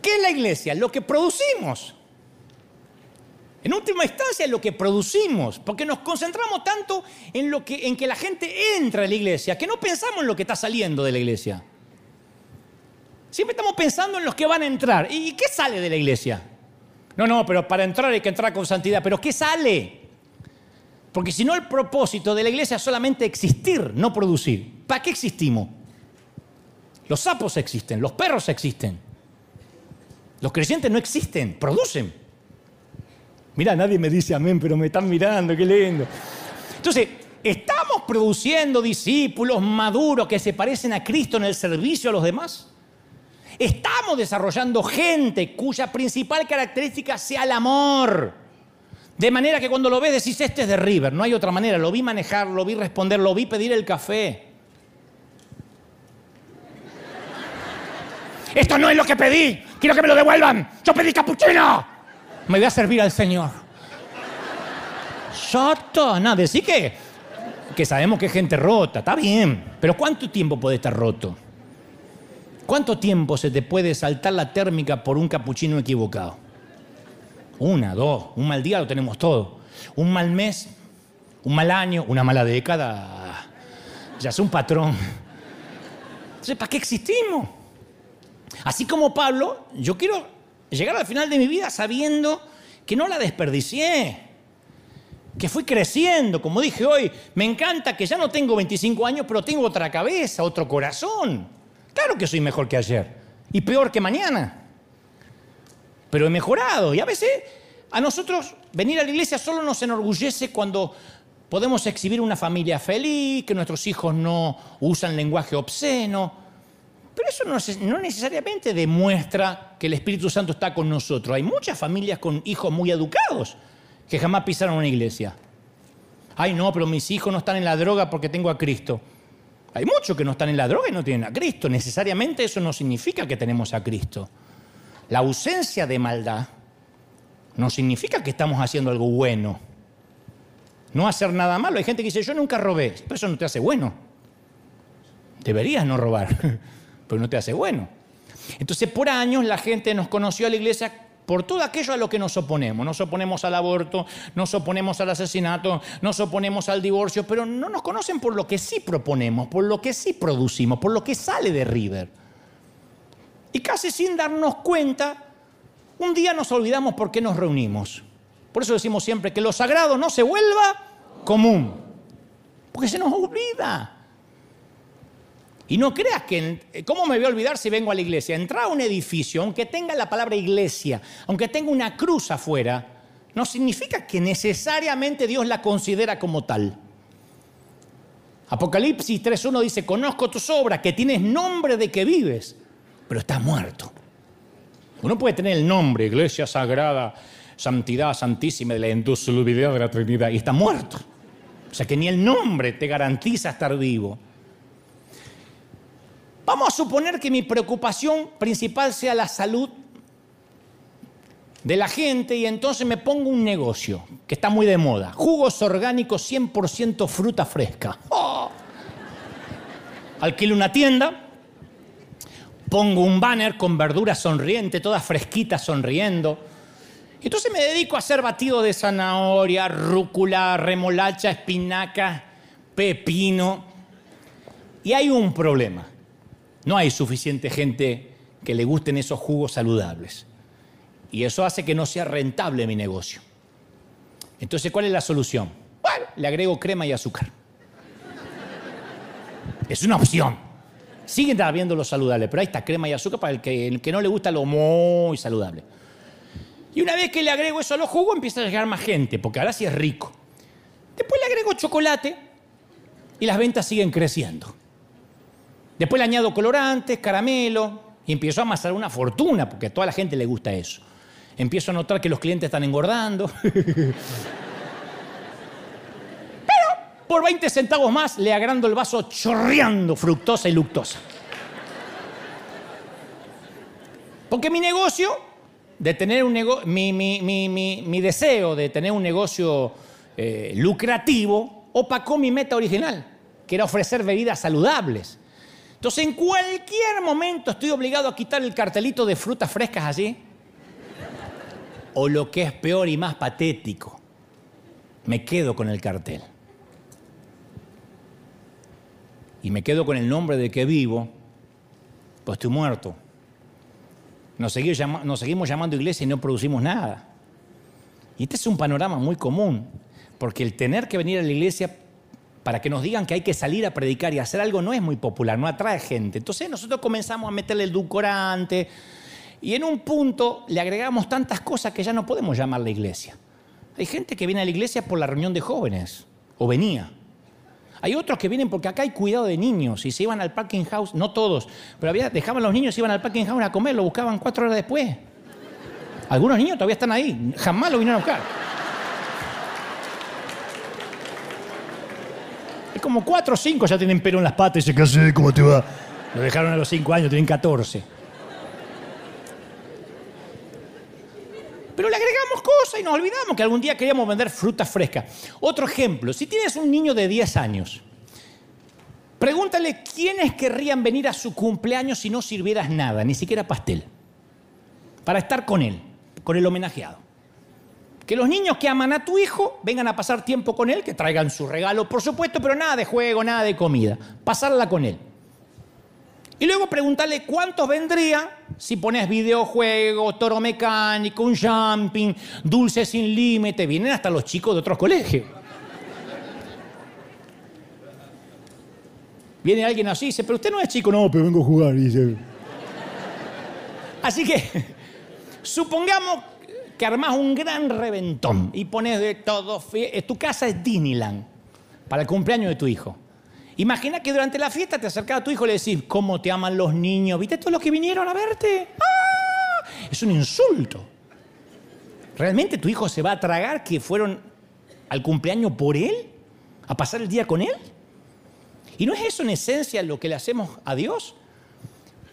¿Qué es la iglesia? Lo que producimos. En última instancia lo que producimos, porque nos concentramos tanto en, lo que, en que la gente entra a la iglesia, que no pensamos en lo que está saliendo de la iglesia. Siempre estamos pensando en los que van a entrar. ¿Y qué sale de la iglesia? No, no, pero para entrar hay que entrar con santidad. ¿Pero qué sale? Porque si no, el propósito de la iglesia es solamente existir, no producir. ¿Para qué existimos? Los sapos existen, los perros existen. Los creyentes no existen, producen. Mira, nadie me dice amén, pero me están mirando, qué lindo. Entonces, ¿estamos produciendo discípulos maduros que se parecen a Cristo en el servicio a los demás? ¿Estamos desarrollando gente cuya principal característica sea el amor? De manera que cuando lo ves decís, este es de River, no hay otra manera. Lo vi manejar, lo vi responder, lo vi pedir el café. Esto no es lo que pedí, quiero que me lo devuelvan. Yo pedí capuchino me voy a servir al Señor. Soto, no, decir que, que sabemos que es gente rota, está bien, pero ¿cuánto tiempo puede estar roto? ¿Cuánto tiempo se te puede saltar la térmica por un capuchino equivocado? Una, dos, un mal día lo tenemos todo. Un mal mes, un mal año, una mala década, ya es un patrón. Entonces, ¿para qué existimos? Así como Pablo, yo quiero llegar al final de mi vida sabiendo que no la desperdicié, que fui creciendo, como dije hoy, me encanta que ya no tengo 25 años, pero tengo otra cabeza, otro corazón. Claro que soy mejor que ayer y peor que mañana, pero he mejorado y a veces A nosotros venir a la iglesia solo nos enorgullece cuando podemos exhibir una familia feliz, que nuestros hijos no usan lenguaje obsceno. Pero eso no, necesariamente demuestra que el Espíritu Santo está con nosotros. Hay muchas familias con hijos muy educados que jamás pisaron una iglesia. Ay, no, pero mis hijos no están en la droga porque tengo a Cristo. Hay muchos que no están en la droga y no tienen a Cristo. Necesariamente eso no significa que tenemos a Cristo. La ausencia de maldad no significa que estamos haciendo algo bueno. No hacer nada malo. Hay gente que dice, yo nunca robé. Pero eso no te hace bueno. Deberías no robar, (laughs) pero no te hace bueno. Entonces, por años la gente nos conoció a la iglesia por todo aquello a lo que nos oponemos. Nos oponemos al aborto, nos oponemos al asesinato, nos oponemos al divorcio, pero no nos conocen por lo que sí proponemos, por lo que sí producimos, por lo que sale de River. Y casi sin darnos cuenta, un día nos olvidamos por qué nos reunimos. Por eso decimos siempre que lo sagrado no se vuelva común. Porque se nos olvida. Y no creas que, ¿cómo me voy a olvidar si vengo a la iglesia? Entrar a un edificio, aunque tenga la palabra iglesia, aunque tenga una cruz afuera, no significa que necesariamente Dios la considera como tal. Apocalipsis 3.1 dice, conozco tus obras, que tienes nombre de que vives, pero estás muerto. Uno puede tener el nombre, iglesia sagrada, santidad santísima de la indisolubilidad de la Trinidad, y está muerto. O sea que ni el nombre te garantiza estar vivo. Vamos a suponer que mi preocupación principal sea la salud de la gente y entonces me pongo un negocio que está muy de moda. Jugos orgánicos 100% fruta fresca. ¡Oh! Alquilo una tienda, pongo un banner con verduras sonrientes, todas fresquitas sonriendo. Entonces me dedico a hacer batido de zanahoria, rúcula, remolacha, espinaca, pepino. Y hay un problema. No hay suficiente gente que le gusten esos jugos saludables. Y eso hace que no sea rentable mi negocio. Entonces, ¿cuál es la solución? Bueno, le agrego crema y azúcar. Es una opción. Siguen habiendo lo saludable, pero ahí está crema y azúcar para el que, que no le gusta lo muy saludable. Y una vez que le agrego eso a los jugos, empieza a llegar más gente, porque ahora sí es rico. Después le agrego chocolate y las ventas siguen creciendo. Después le añado colorantes, caramelo, y empiezo a amasar una fortuna, porque a toda la gente le gusta eso. Empiezo a notar que los clientes están engordando. (laughs) Pero por 20 centavos más le agrando el vaso chorreando fructosa y luctosa. Porque mi negocio, de tener un mi, deseo de tener un negocio eh, lucrativo, opacó mi meta original, que era ofrecer bebidas saludables. Entonces, en cualquier momento estoy obligado a quitar el cartelito de frutas frescas allí. O lo que es peor y más patético, me quedo con el cartel. Y me quedo con el nombre de que vivo, pues estoy muerto. Seguimos, nos seguimos llamando iglesia y no producimos nada. Y este es un panorama muy común, porque el tener que venir a la iglesia para que nos digan que hay que salir a predicar y hacer algo no es muy popular, no atrae gente. Entonces nosotros comenzamos a meterle el edulcorante y en un punto le agregamos tantas cosas que ya no podemos llamar la iglesia. Hay gente que viene a la iglesia por la reunión de jóvenes, o venía. Hay otros que vienen porque acá hay cuidado de niños y se iban al parking house, no todos, pero había, dejaban los niños, se iban al parking house a comer, lo buscaban cuatro horas después. Algunos niños todavía están ahí, jamás lo vinieron a buscar. Como cuatro o cinco ya tienen pelo en las patas y dicen, ¿qué ¿Cómo te va? Lo dejaron a los cinco años, tienen 14. Pero le agregamos cosas y nos olvidamos que algún día queríamos vender fruta fresca. Otro ejemplo, si tienes un niño de 10 años, pregúntale quiénes querrían venir a su cumpleaños si no sirvieras nada, ni siquiera pastel, para estar con él, con el homenajeado. Que los niños que aman a tu hijo vengan a pasar tiempo con él, que traigan su regalo, por supuesto, pero nada de juego, nada de comida. Pasarla con él. Y luego preguntarle cuántos vendría si pones videojuegos, toro mecánico, un jumping, dulces sin límite. Vienen hasta los chicos de otros colegios. Viene alguien así y dice, pero usted no es chico, no, pero vengo a jugar. Así que, (laughs) supongamos que armás un gran reventón y pones de todo. Tu casa es Disneyland para el cumpleaños de tu hijo. Imagina que durante la fiesta te acercas a tu hijo y le decís, ¿cómo te aman los niños? ¿Viste todos los que vinieron a verte? ¡Ah! Es un insulto. ¿Realmente tu hijo se va a tragar que fueron al cumpleaños por él? ¿A pasar el día con él? ¿Y no es eso en esencia lo que le hacemos a Dios?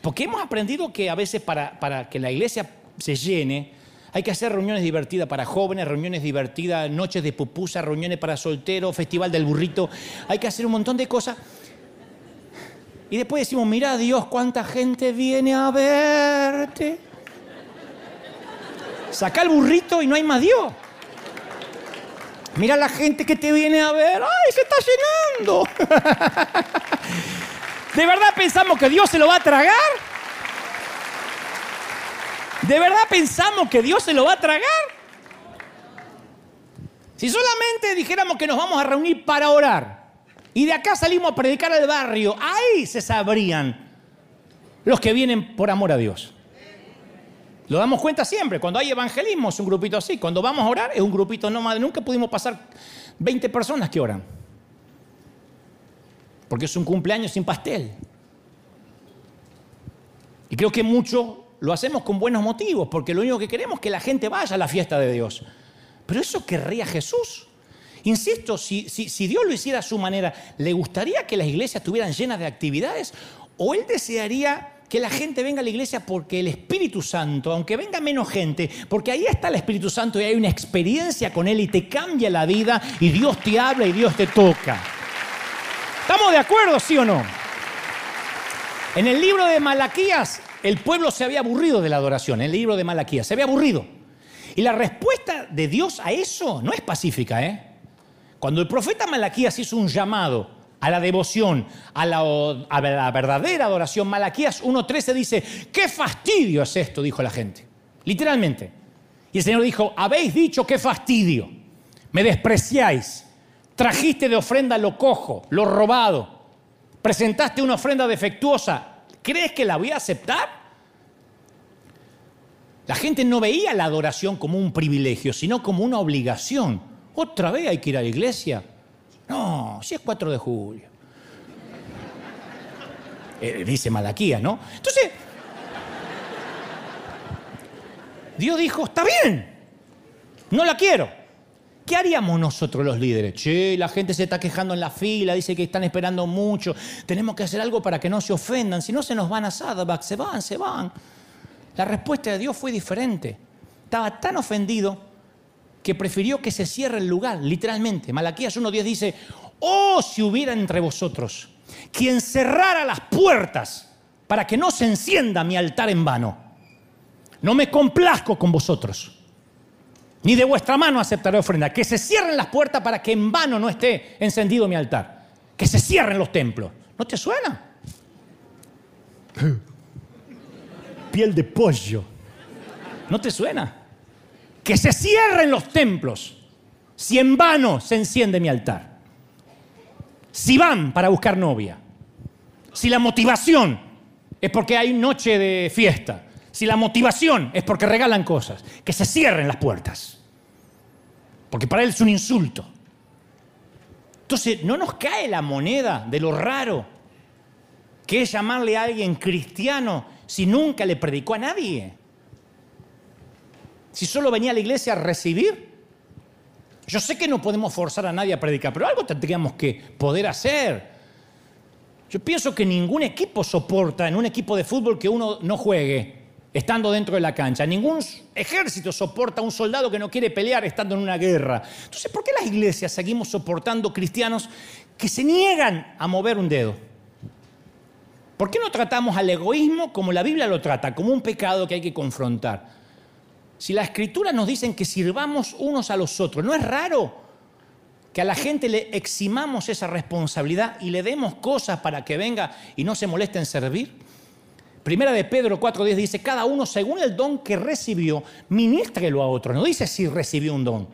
Porque hemos aprendido que a veces para, para que la iglesia se llene, hay que hacer reuniones divertidas para jóvenes, reuniones divertidas, noches de pupusa, reuniones para solteros, festival del burrito. Hay que hacer un montón de cosas. Y después decimos, mira Dios, cuánta gente viene a verte. Saca el burrito y no hay más Dios. Mira la gente que te viene a ver. ¡Ay, se está llenando! (laughs) ¿De verdad pensamos que Dios se lo va a tragar? ¿De verdad pensamos que Dios se lo va a tragar? Si solamente dijéramos que nos vamos a reunir para orar y de acá salimos a predicar al barrio, ahí se sabrían los que vienen por amor a Dios. Lo damos cuenta siempre. Cuando hay evangelismo es un grupito así. Cuando vamos a orar es un grupito no más. Nunca pudimos pasar 20 personas que oran. Porque es un cumpleaños sin pastel. Y creo que mucho lo hacemos con buenos motivos, porque lo único que queremos es que la gente vaya a la fiesta de Dios. Pero eso querría Jesús. Insisto, si, si, Dios lo hiciera a su manera, ¿le gustaría que las iglesias estuvieran llenas de actividades? ¿O Él desearía que la gente venga a la iglesia porque el Espíritu Santo, aunque venga menos gente, porque ahí está el Espíritu Santo y hay una experiencia con Él y te cambia la vida y Dios te habla y Dios te toca? ¿Estamos de acuerdo, sí o no? En el libro de Malaquías el pueblo se había aburrido de la adoración, en el libro de Malaquías, se había aburrido. Y la respuesta de Dios a eso no es pacífica, ¿eh? Cuando el profeta Malaquías hizo un llamado a la devoción, a la, a la verdadera adoración, Malaquías 1.13 dice, qué fastidio es esto, dijo la gente, literalmente. Y el Señor dijo, habéis dicho qué fastidio, me despreciáis, trajiste de ofrenda lo cojo, lo robado, presentaste una ofrenda defectuosa, ¿crees que la voy a aceptar? La gente no veía la adoración como un privilegio, sino como una obligación. Otra vez hay que ir a la iglesia. No, si es 4 de julio. (laughs) Eh, dice Malaquía, ¿no? Entonces, Dios dijo, está bien, no la quiero. ¿Qué haríamos nosotros los líderes? Che, la gente se está quejando en la fila, dice que están esperando mucho, tenemos que hacer algo para que no se ofendan, si no se nos van a Saddleback, se van, se van. La respuesta de Dios fue diferente. Estaba tan ofendido que prefirió que se cierre el lugar, literalmente. Malaquías 1.10 dice, oh si hubiera entre vosotros quien cerrara las puertas para que no se encienda mi altar en vano. No me complazco con vosotros, ni de vuestra mano aceptaré ofrenda. Que se cierren las puertas para que en vano no esté encendido mi altar. Que se cierren los templos. ¿No te suena? De pollo. ¿No te suena? Que se cierren los templos si en vano se enciende mi altar. Si van para buscar novia. Si la motivación es porque hay noche de fiesta. Si la motivación es porque regalan cosas. Que se cierren las puertas. Porque para él es un insulto. Entonces, no nos cae la moneda de lo raro que es llamarle a alguien cristiano si nunca le predicó a nadie? Si solo venía a la iglesia a recibir. Yo sé que no podemos forzar a nadie a predicar, pero algo tendríamos que poder hacer. Yo pienso que ningún equipo soporta en un equipo de fútbol que uno no juegue estando dentro de la cancha. Ningún ejército soporta a un soldado que no quiere pelear estando en una guerra. Entonces, ¿por qué las iglesias seguimos soportando cristianos que se niegan a mover un dedo? ¿Por qué no tratamos al egoísmo como la Biblia lo trata, como un pecado que hay que confrontar? Si la escritura nos dicen que sirvamos unos a los otros, ¿no es raro que a la gente le eximamos esa responsabilidad y le demos cosas para que venga y no se moleste en servir? Primera de Pedro 4.10 dice, cada uno según el don que recibió, ministrelo a otro. No dice si recibió un don.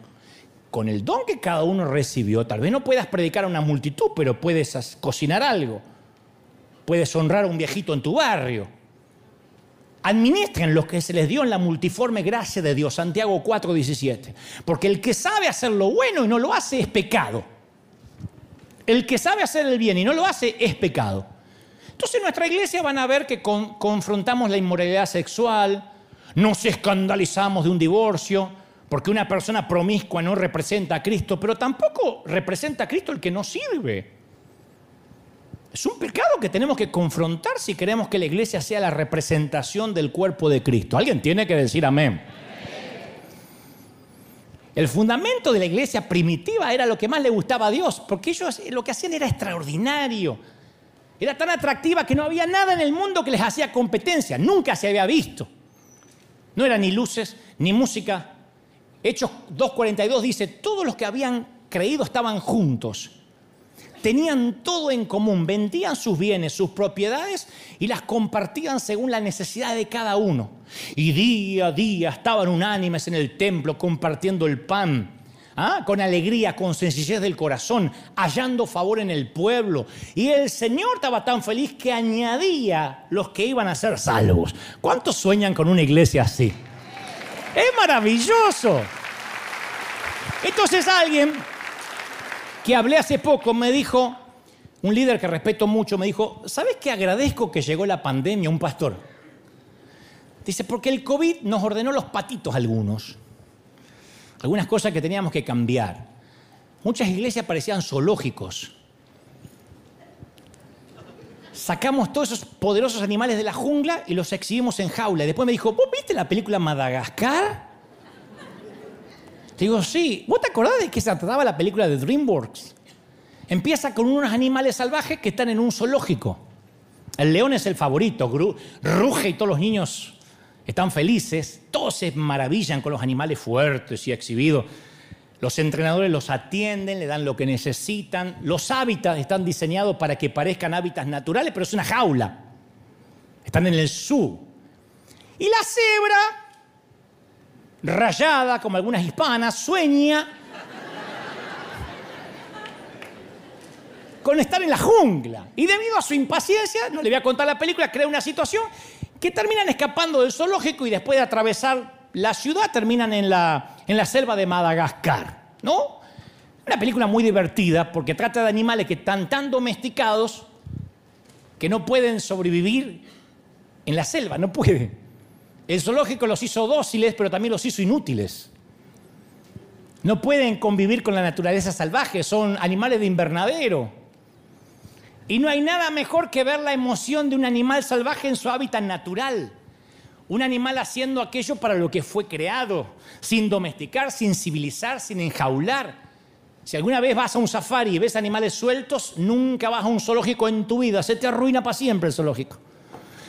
Con el don que cada uno recibió, tal vez no puedas predicar a una multitud, pero puedes cocinar algo puedes honrar a un viejito en tu barrio. Administren lo que se les dio en la multiforme gracia de Dios, Santiago 4:17. Porque el que sabe hacer lo bueno y no lo hace es pecado. El que sabe hacer el bien y no lo hace es pecado. Entonces en nuestra iglesia van a ver que confrontamos la inmoralidad sexual, nos escandalizamos de un divorcio, porque una persona promiscua no representa a Cristo, pero tampoco representa a Cristo el que no sirve. Es un pecado que tenemos que confrontar si queremos que la iglesia sea la representación del cuerpo de Cristo. Alguien tiene que decir amén. El fundamento de la iglesia primitiva era lo que más le gustaba a Dios, porque ellos lo que hacían era extraordinario. Era tan atractiva que no había nada en el mundo que les hacía competencia, nunca se había visto. No eran ni luces, ni música. Hechos 2.42 dice, todos los que habían creído estaban juntos tenían todo en común, vendían sus bienes, sus propiedades y las compartían según la necesidad de cada uno. Y día a día estaban unánimes en el templo compartiendo el pan. ¿ah? con alegría, con sencillez del corazón, hallando favor en el pueblo. Y el Señor estaba tan feliz que añadía los que iban a ser salvos. ¿Cuántos sueñan con una iglesia así? Es maravilloso. Entonces alguien que hablé hace poco me dijo, un líder que respeto mucho, me dijo, ¿sabes qué agradezco que llegó la pandemia? Un pastor. Dice, porque el COVID nos ordenó los patitos algunos. Algunas cosas que teníamos que cambiar. Muchas iglesias parecían zoológicos. Sacamos todos esos poderosos animales de la jungla y los exhibimos en jaula. Y después me dijo, ¿vos viste la película Madagascar? Digo, sí. ¿Vos te acordás de que se trataba la película de DreamWorks? Empieza con unos animales salvajes que están en un zoológico. El león es el favorito, ruge y todos los niños están felices, todos se maravillan con los animales fuertes y exhibidos. Los entrenadores los atienden, le dan lo que necesitan. Los hábitats están diseñados para que parezcan hábitats naturales, pero es una jaula. Están en el zoo. Y la cebra rayada, como algunas hispanas, sueña con estar en la jungla. Y debido a su impaciencia, no le voy a contar la película, crea una situación que terminan escapando del zoológico y después de atravesar la ciudad terminan en la, en la selva de Madagascar. ¿No? Una película muy divertida porque trata de animales que están tan domesticados que no pueden sobrevivir en la selva, no pueden. El zoológico los hizo dóciles, pero también los hizo inútiles. No pueden convivir con la naturaleza salvaje, son animales de invernadero. Y no hay nada mejor que ver la emoción de un animal salvaje en su hábitat natural. Un animal haciendo aquello para lo que fue creado, sin domesticar, sin civilizar, sin enjaular. Si alguna vez vas a un safari y ves animales sueltos, nunca vas a un zoológico en tu vida. Se te arruina para siempre el zoológico.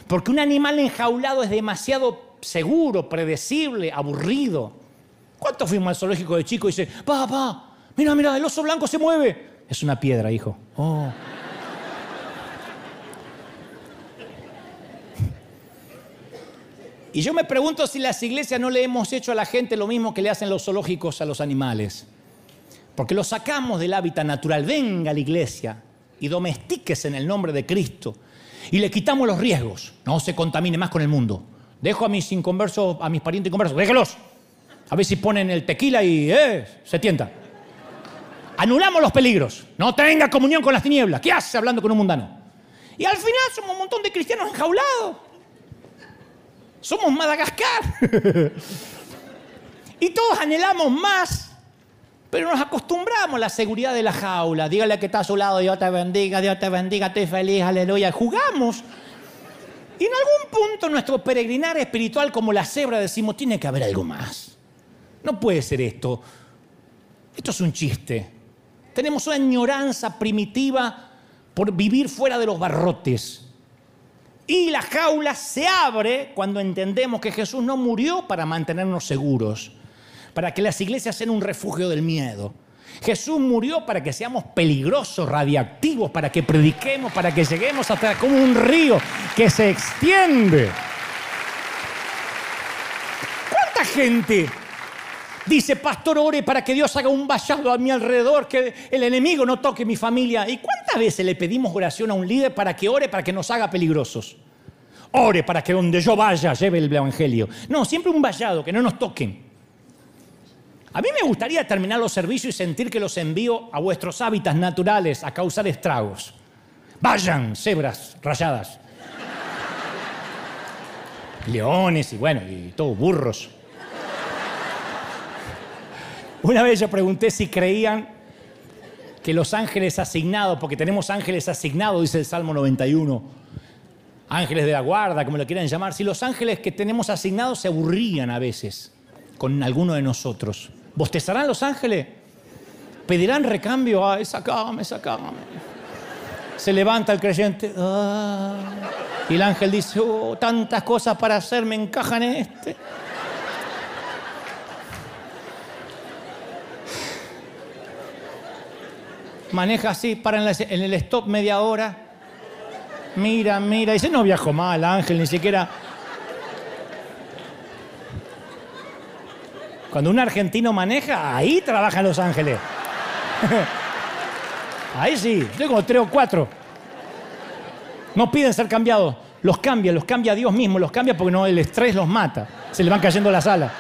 Porque un animal enjaulado es demasiado seguro, predecible, aburrido. ¿Cuántos fuimos al zoológico de chico y dice, papá, mira, mira, el oso blanco se mueve? Es una piedra, hijo. Oh. Y yo me pregunto si las iglesias no le hemos hecho a la gente lo mismo que le hacen los zoológicos a los animales. Porque los sacamos del hábitat natural. Venga a la iglesia y domestíquese en el nombre de Cristo y le quitamos los riesgos. No se contamine más con el mundo. Dejo a mis inconversos, a mis parientes inconversos, déjelos. A ver si ponen el tequila y eh, se tienta. Anulamos los peligros. No tenga comunión con las tinieblas. ¿Qué hace hablando con un mundano? Y al final somos un montón de cristianos enjaulados. Somos Madagascar. (laughs) y todos anhelamos más pero nos acostumbramos a la seguridad de la jaula. Dígale que está a su lado, Dios te bendiga, Dios te bendiga, estoy feliz, aleluya. Jugamos. Y en algún punto nuestro peregrinar espiritual como la cebra decimos, tiene que haber algo más. No puede ser esto. Esto es un chiste. Tenemos una añoranza primitiva por vivir fuera de los barrotes. Y la jaula se abre cuando entendemos que Jesús no murió para mantenernos seguros para que las iglesias sean un refugio del miedo. Jesús murió para que seamos peligrosos, radiactivos, para que prediquemos, para que lleguemos hasta como un río que se extiende. ¿Cuánta gente dice, pastor, ore para que Dios haga un vallado a mi alrededor, que el enemigo no toque mi familia? ¿Y cuántas veces le pedimos oración a un líder para que ore, para que nos haga peligrosos? ore para que donde yo vaya lleve el Evangelio. No, siempre un vallado, que no nos toquen. A mí me gustaría terminar los servicios y sentir que los envío a vuestros hábitats naturales a causar estragos. Vayan, cebras rayadas. Leones y bueno, y todos burros. Una vez yo pregunté si creían que los ángeles asignados, porque tenemos ángeles asignados, dice el Salmo 91, ángeles de la guarda, como lo quieran llamar, si los ángeles que tenemos asignados se aburrían a veces con alguno de nosotros. ¿Bostezarán los ángeles? ¿Pedirán recambio? Ay, sacame, sacame. Se levanta el creyente. Ah, y el ángel dice, oh, tantas cosas para hacer me encajan en este. Maneja así, para en el stop media hora. Mira, mira. Dice, no viajo mal, ángel, ni siquiera Cuando un argentino maneja, ahí trabajan los ángeles. (laughs) ahí sí, tengo tres o cuatro. No piden ser cambiados, los cambia, los cambia Dios mismo, los cambia porque no, el estrés los mata, se le van cayendo las alas.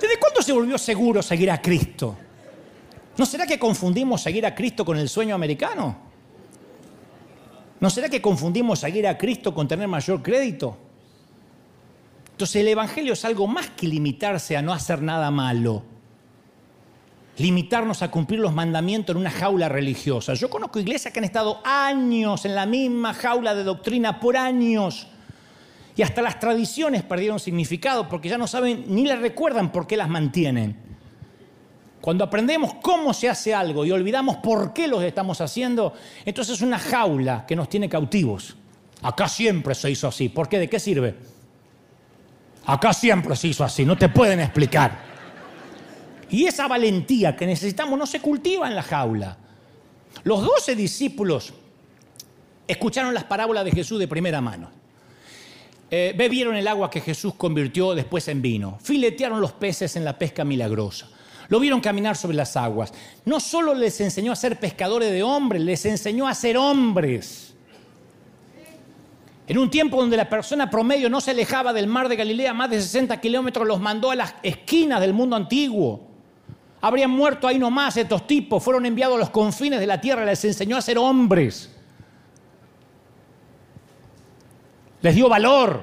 ¿Desde cuándo se volvió seguro seguir a Cristo? ¿No será que confundimos seguir a Cristo con el sueño americano? ¿No será que confundimos seguir a Cristo con tener mayor crédito? Entonces el Evangelio es algo más que limitarse a no hacer nada malo. Limitarnos a cumplir los mandamientos en una jaula religiosa. Yo conozco iglesias que han estado años en la misma jaula de doctrina por años. Y hasta las tradiciones perdieron significado porque ya no saben ni le recuerdan por qué las mantienen. Cuando aprendemos cómo se hace algo y olvidamos por qué lo estamos haciendo, entonces es una jaula que nos tiene cautivos. Acá siempre se hizo así. ¿Por qué? ¿De qué sirve? Acá siempre se hizo así, no te pueden explicar. Y esa valentía que necesitamos no se cultiva en la jaula. Los doce discípulos escucharon las parábolas de Jesús de primera mano. Eh, bebieron el agua que Jesús convirtió después en vino. Filetearon los peces en la pesca milagrosa. Lo vieron caminar sobre las aguas. No solo les enseñó a ser pescadores de hombres, les enseñó a ser hombres. En un tiempo donde la persona promedio no se alejaba del mar de Galilea, más de 60 kilómetros los mandó a las esquinas del mundo antiguo. Habrían muerto ahí nomás estos tipos, fueron enviados a los confines de la tierra, les enseñó a ser hombres. Les dio valor,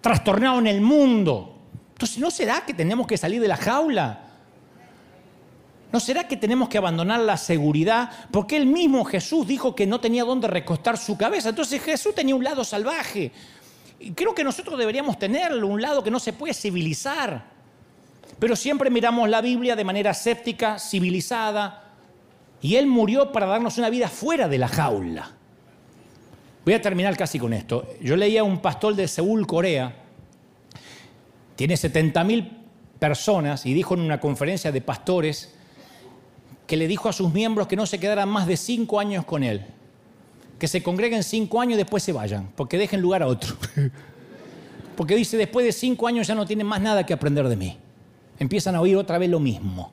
trastornaron el mundo. Entonces, ¿no será que tenemos que salir de la jaula? ¿No será que tenemos que abandonar la seguridad? Porque el mismo Jesús dijo que no tenía dónde recostar su cabeza. Entonces Jesús tenía un lado salvaje. Y creo que nosotros deberíamos tenerlo, un lado que no se puede civilizar. Pero siempre miramos la Biblia de manera escéptica, civilizada. Y Él murió para darnos una vida fuera de la jaula. Voy a terminar casi con esto. Yo leía a un pastor de Seúl, Corea. Tiene 70.000 personas y dijo en una conferencia de pastores que le dijo a sus miembros que no se quedaran más de cinco años con él. Que se congreguen cinco años y después se vayan, porque dejen lugar a otro. (laughs) Porque dice, después de cinco años ya no tienen más nada que aprender de mí. Empiezan a oír otra vez lo mismo.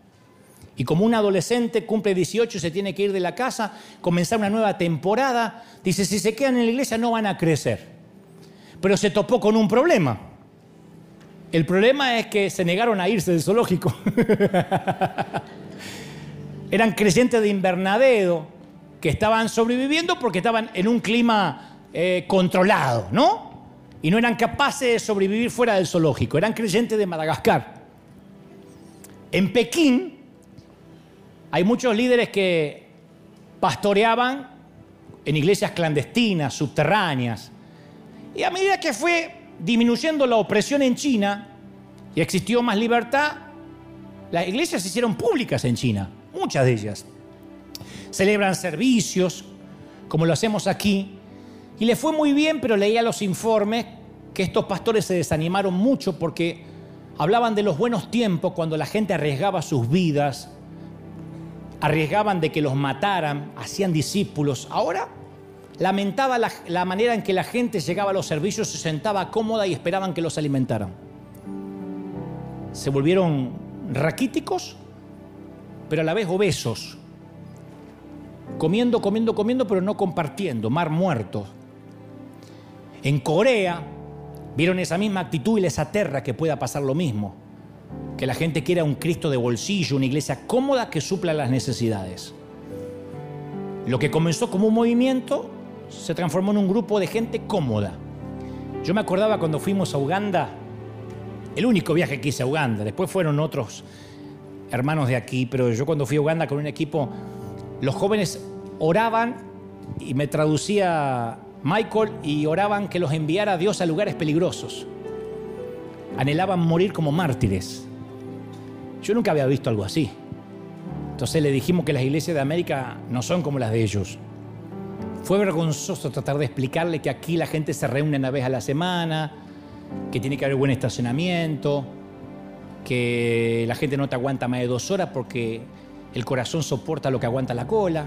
Y como un adolescente cumple 18 y se tiene que ir de la casa, comenzar una nueva temporada, dice, si se quedan en la iglesia no van a crecer. Pero se topó con un problema. El problema es que se negaron a irse del zoológico. (laughs) eran creyentes de invernadero que estaban sobreviviendo porque estaban en un clima eh, controlado, ¿no? Y no eran capaces de sobrevivir fuera del zoológico, eran creyentes de Madagascar. En Pekín hay muchos líderes que pastoreaban en iglesias clandestinas, subterráneas. Y a medida que fue disminuyendo la opresión en China y existió más libertad, las iglesias se hicieron públicas en China muchas de ellas. Celebran servicios, como lo hacemos aquí, y le fue muy bien, pero leía los informes que estos pastores se desanimaron mucho porque hablaban de los buenos tiempos cuando la gente arriesgaba sus vidas, arriesgaban de que los mataran, hacían discípulos. Ahora lamentaba la, la, manera en que la gente llegaba a los servicios, se sentaba cómoda y esperaban que los alimentaran. Se volvieron raquíticos pero a la vez obesos, comiendo, comiendo, comiendo, pero no compartiendo, mar muerto. En Corea vieron esa misma actitud y les aterra que pueda pasar lo mismo. Que la gente quiera un Cristo de bolsillo, una iglesia cómoda que supla las necesidades. Lo que comenzó como un movimiento se transformó en un grupo de gente cómoda. Yo me acordaba cuando fuimos a Uganda, el único viaje que hice a Uganda, después fueron otros hermanos de aquí, pero yo cuando fui a Uganda con un equipo, los jóvenes oraban y me traducía Michael y oraban que los enviara a Dios a lugares peligrosos. Anhelaban morir como mártires. Yo nunca había visto algo así. Entonces le dijimos que las iglesias de América no son como las de ellos. Fue vergonzoso tratar de explicarle que aquí la gente se reúne una vez a la semana, que tiene que haber buen estacionamiento, que la gente no te aguanta más de dos horas porque el corazón soporta lo que aguanta la cola.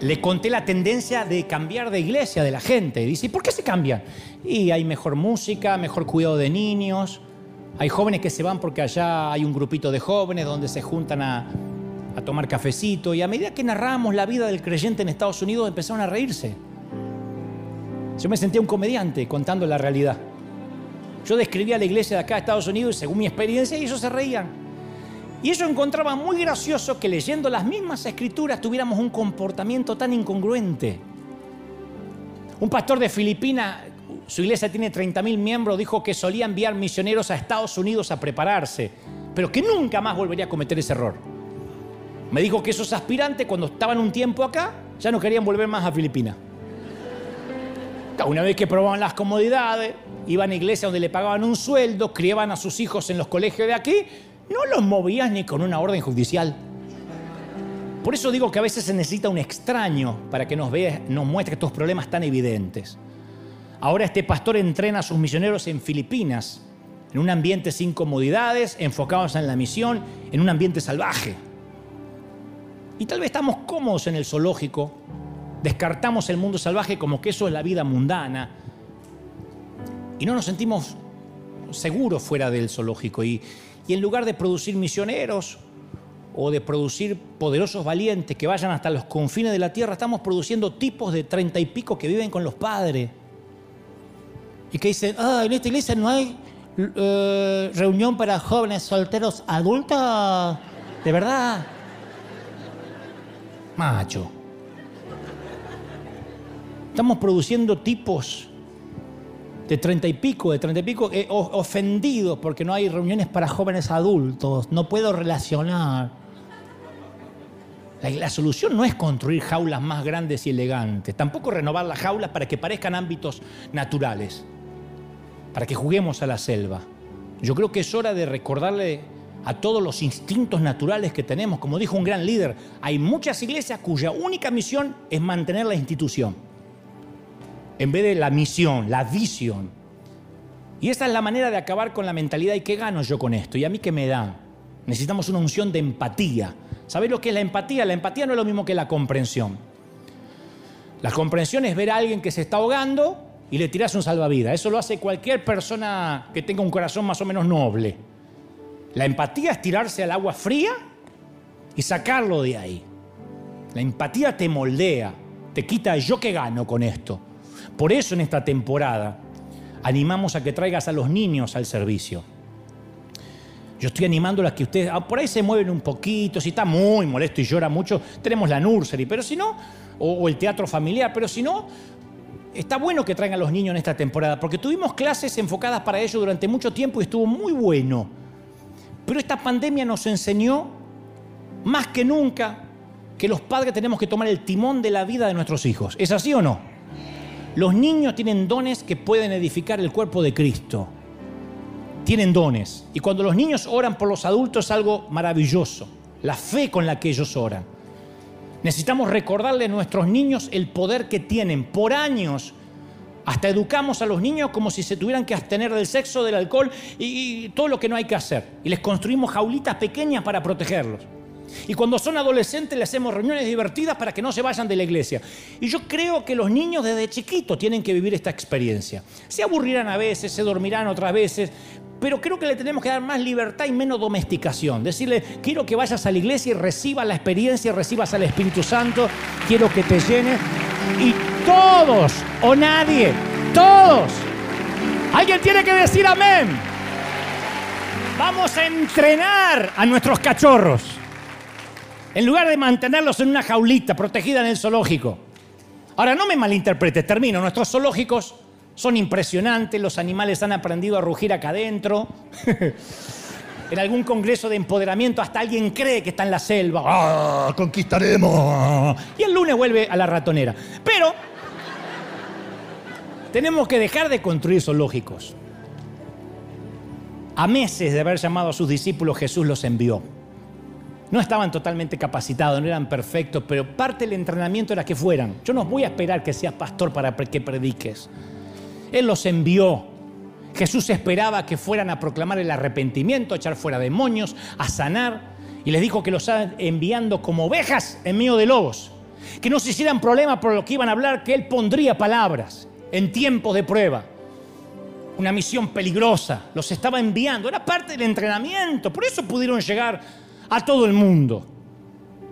Le conté la tendencia de cambiar de iglesia de la gente. Dice, ¿por qué se cambian? Y hay mejor música, mejor cuidado de niños. Hay jóvenes que se van porque allá hay un grupito de jóvenes donde se juntan a tomar cafecito. Y a medida que narramos la vida del creyente en Estados Unidos empezaron a reírse. Yo me sentía un comediante contando la realidad. Yo describía la iglesia de acá de Estados Unidos según mi experiencia y ellos se reían. Y ellos encontraban muy gracioso que leyendo las mismas escrituras tuviéramos un comportamiento tan incongruente. Un pastor de Filipinas, su iglesia tiene 30.000 miembros, dijo que solía enviar misioneros a Estados Unidos a prepararse, pero que nunca más volvería a cometer ese error. Me dijo que esos aspirantes cuando estaban un tiempo acá ya no querían volver más a Filipinas. Una vez que probaban las comodidades, iban a iglesia donde le pagaban un sueldo, criaban a sus hijos en los colegios de aquí, no los movías ni con una orden judicial. Por eso digo que a veces se necesita un extraño para que nos vea, nos muestre estos problemas tan evidentes. Ahora este pastor entrena a sus misioneros en Filipinas, en un ambiente sin comodidades, enfocados en la misión, en un ambiente salvaje. Y tal vez estamos cómodos en el zoológico, descartamos el mundo salvaje como que eso es la vida mundana, y no nos sentimos seguros fuera del zoológico. Y, y en lugar de producir misioneros o de producir poderosos valientes que vayan hasta los confines de la tierra, estamos produciendo tipos de treinta y pico que viven con los padres. Y que dicen, ah, en esta iglesia no hay eh, reunión para jóvenes solteros adultos. De verdad. Macho. Estamos produciendo tipos de treinta y pico, de treinta y pico, eh, ofendidos porque no hay reuniones para jóvenes adultos, no puedo relacionar. La, la, solución no es construir jaulas más grandes y elegantes, tampoco renovar las jaulas para que parezcan ámbitos naturales, para que juguemos a la selva. Yo creo que es hora de recordarle a todos los instintos naturales que tenemos. Como dijo un gran líder, hay muchas iglesias cuya única misión es mantener la institución en vez de la misión, la visión. Y esa es la manera de acabar con la mentalidad y qué gano yo con esto y a mí qué me da. Necesitamos una unción de empatía. ¿Sabéis lo que es la empatía? La empatía no es lo mismo que la comprensión. La comprensión es ver a alguien que se está ahogando y le tiras un salvavidas. Eso lo hace cualquier persona que tenga un corazón más o menos noble. La empatía es tirarse al agua fría y sacarlo de ahí. La empatía te moldea, te quita yo qué gano con esto. Por eso en esta temporada animamos a que traigas a los niños al servicio. Yo estoy animando a que ustedes, ah, por ahí se mueven un poquito, si está muy molesto y llora mucho, tenemos la nursery, pero si no, o, el teatro familiar, pero si no, está bueno que traigan a los niños en esta temporada, porque tuvimos clases enfocadas para ellos durante mucho tiempo y estuvo muy bueno. Pero esta pandemia nos enseñó más que nunca que los padres tenemos que tomar el timón de la vida de nuestros hijos. ¿Es así o no? Los niños tienen dones que pueden edificar el cuerpo de Cristo. Tienen dones. Y cuando los niños oran por los adultos es algo maravilloso. La fe con la que ellos oran. Necesitamos recordarle a nuestros niños el poder que tienen. Por años hasta educamos a los niños como si se tuvieran que abstener del sexo, del alcohol y, todo lo que no hay que hacer. Y les construimos jaulitas pequeñas para protegerlos. Y cuando son adolescentes le hacemos reuniones divertidas para que no se vayan de la iglesia. Y yo creo que los niños desde chiquitos tienen que vivir esta experiencia. Se aburrirán a veces, se dormirán otras veces, pero creo que le tenemos que dar más libertad y menos domesticación. Decirle, quiero que vayas a la iglesia y recibas la experiencia, recibas al Espíritu Santo, quiero que te llenes. Y todos o nadie, todos. Alguien tiene que decir amén. Vamos a entrenar a nuestros cachorros. En lugar de mantenerlos en una jaulita protegida en el zoológico. Ahora, no me malinterpretes, termino. Nuestros zoológicos son impresionantes, los animales han aprendido a rugir acá adentro. (laughs) en algún congreso de empoderamiento hasta alguien cree que está en la selva. ¡Ah, conquistaremos! Y el lunes vuelve a la ratonera. Pero tenemos que dejar de construir zoológicos. A meses de haber llamado a sus discípulos, Jesús los envió. No estaban totalmente capacitados, no eran perfectos, pero parte del entrenamiento era que fueran. Yo no voy a esperar que seas pastor para que prediques. Él los envió. Jesús esperaba que fueran a proclamar el arrepentimiento, a echar fuera demonios, a sanar. Y les dijo que los estaban enviando como ovejas en medio de lobos. Que no se hicieran problema por lo que iban a hablar, que Él pondría palabras en tiempos de prueba. Una misión peligrosa. Los estaba enviando. Era parte del entrenamiento. Por eso pudieron llegar a todo el mundo.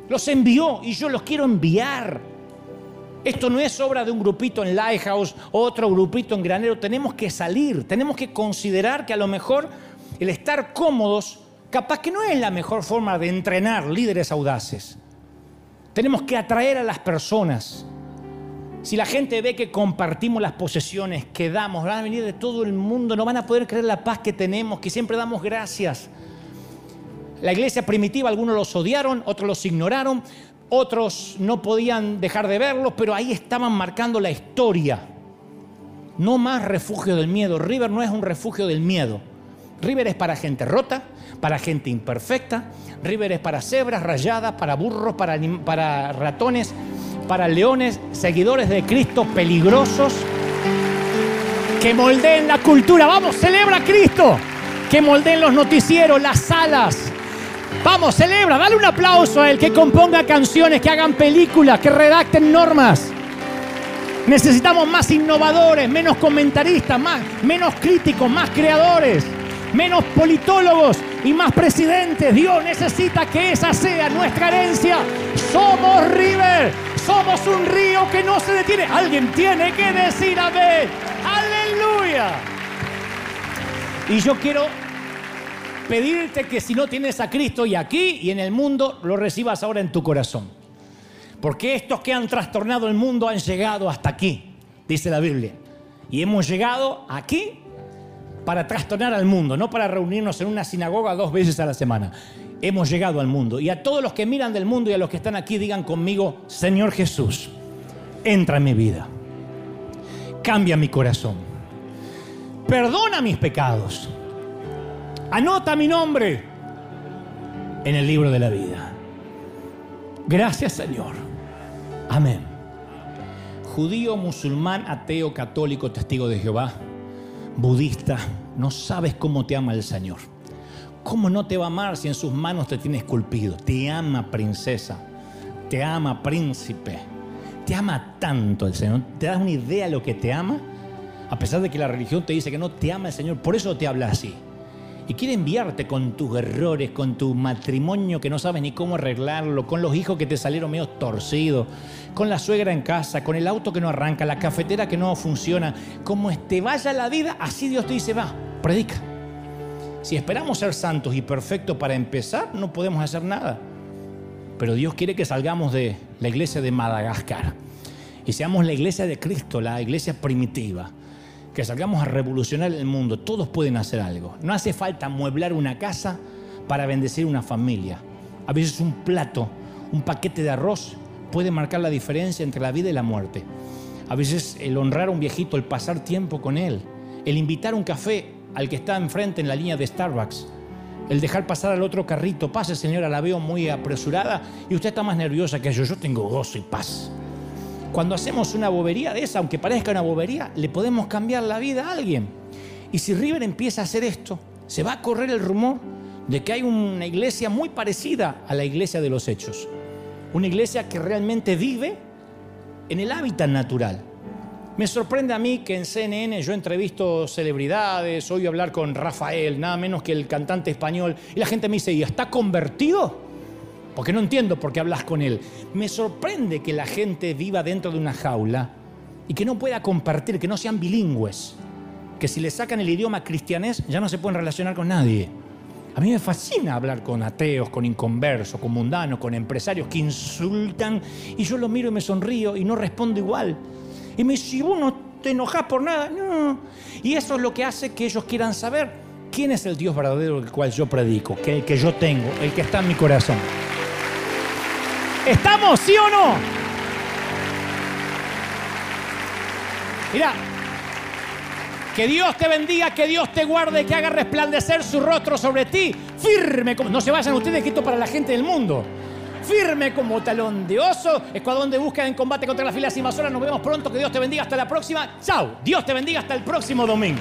Los envió y yo los quiero enviar. Esto no es obra de un grupito en Lighthouse, otro grupito en Granero. Tenemos que salir, tenemos que considerar que a lo mejor el estar cómodos, capaz que no es la mejor forma de entrenar líderes audaces. Tenemos que atraer a las personas. Si la gente ve que compartimos las posesiones, que damos, van a venir de todo el mundo, no van a poder creer la paz que tenemos, que siempre damos gracias. La iglesia primitiva, algunos los odiaron, otros los ignoraron, otros no podían dejar de verlos, pero ahí estaban marcando la historia. No más refugio del miedo. River no es un refugio del miedo. River es para gente rota, para gente imperfecta. River es para cebras rayadas, para burros, para, ratones, para leones, seguidores de Cristo peligrosos, que moldeen la cultura. Vamos, celebra a Cristo. Que moldeen los noticieros, las salas, Vamos, celebra, dale un aplauso a él, que componga canciones, que hagan películas, que redacten normas. Necesitamos más innovadores, menos comentaristas, más, menos críticos, más creadores, menos politólogos y más presidentes. Dios necesita que esa sea nuestra herencia. Somos River, somos un río que no se detiene. Alguien tiene que decir amén. Aleluya. Y yo quiero pedirte que si no tienes a Cristo y aquí y en el mundo, lo recibas ahora en tu corazón. Porque estos que han trastornado el mundo han llegado hasta aquí, dice la Biblia. Y hemos llegado aquí para trastornar al mundo, no para reunirnos en una sinagoga dos veces a la semana. Hemos llegado al mundo. Y a todos los que miran del mundo y a los que están aquí, digan conmigo, Señor Jesús, entra en mi vida. Cambia mi corazón. Perdona mis pecados Anota mi nombre en el libro de la vida. Gracias Señor. Amén. Judío, musulmán, ateo, católico, testigo de Jehová, budista, no sabes cómo te ama el Señor. ¿Cómo no te va a amar si en sus manos te tiene esculpido? Te ama princesa, te ama príncipe, te ama tanto el Señor. ¿Te das una idea de lo que te ama? A pesar de que la religión te dice que no te ama el Señor, por eso te habla así y quiere enviarte con tus errores, con tu matrimonio que no sabes ni cómo arreglarlo, con los hijos que te salieron medio torcidos, con la suegra en casa, con el auto que no arranca, la cafetera que no funciona. Como te vaya la vida, así Dios te dice, va, predica. Si esperamos ser santos y perfectos para empezar, no podemos hacer nada. Pero Dios quiere que salgamos de la iglesia de Madagascar y seamos la iglesia de Cristo, la iglesia primitiva que salgamos a revolucionar el mundo. Todos pueden hacer algo. No hace falta amueblar una casa para bendecir una familia. A veces un plato, un paquete de arroz puede marcar la diferencia entre la vida y la muerte. A veces el honrar a un viejito, el pasar tiempo con él, el invitar un café al que está enfrente en la línea de Starbucks, el dejar pasar al otro carrito, pase señora, la veo muy apresurada y usted está más nerviosa que yo, yo tengo gozo y paz. Cuando hacemos una bobería de esa, aunque parezca una bobería, le podemos cambiar la vida a alguien. Y si River empieza a hacer esto, se va a correr el rumor de que hay una iglesia muy parecida a la iglesia de los hechos. Una iglesia que realmente vive en el hábitat natural. Me sorprende a mí que en CNN yo entrevisto celebridades, oigo hablar con Rafael, nada menos que el cantante español, y la gente me dice, ¿y está convertido? Porque no entiendo por qué hablas con Él. Me sorprende que la gente viva dentro de una jaula y que no pueda compartir, que no sean bilingües, que si le sacan el idioma cristianés ya no se pueden relacionar con nadie. A mí me fascina hablar con ateos, con inconversos, con mundanos, con empresarios que insultan y yo lo miro y me sonrío y no respondo igual. Y me dice, si vos no te enojas por nada, no. Y eso es lo que hace que ellos quieran saber quién es el Dios verdadero el cual yo predico, que el que yo tengo, el que está en mi corazón. ¿Estamos, sí o no? Mira, que Dios te bendiga, que Dios te guarde, que haga resplandecer su rostro sobre ti, firme como... No se vayan ustedes, que esto para la gente del mundo. Firme como talón de oso, escuadrón de búsqueda en combate contra las filas invasoras. Nos vemos pronto, que Dios te bendiga hasta la próxima. Chao, Dios te bendiga hasta el próximo domingo.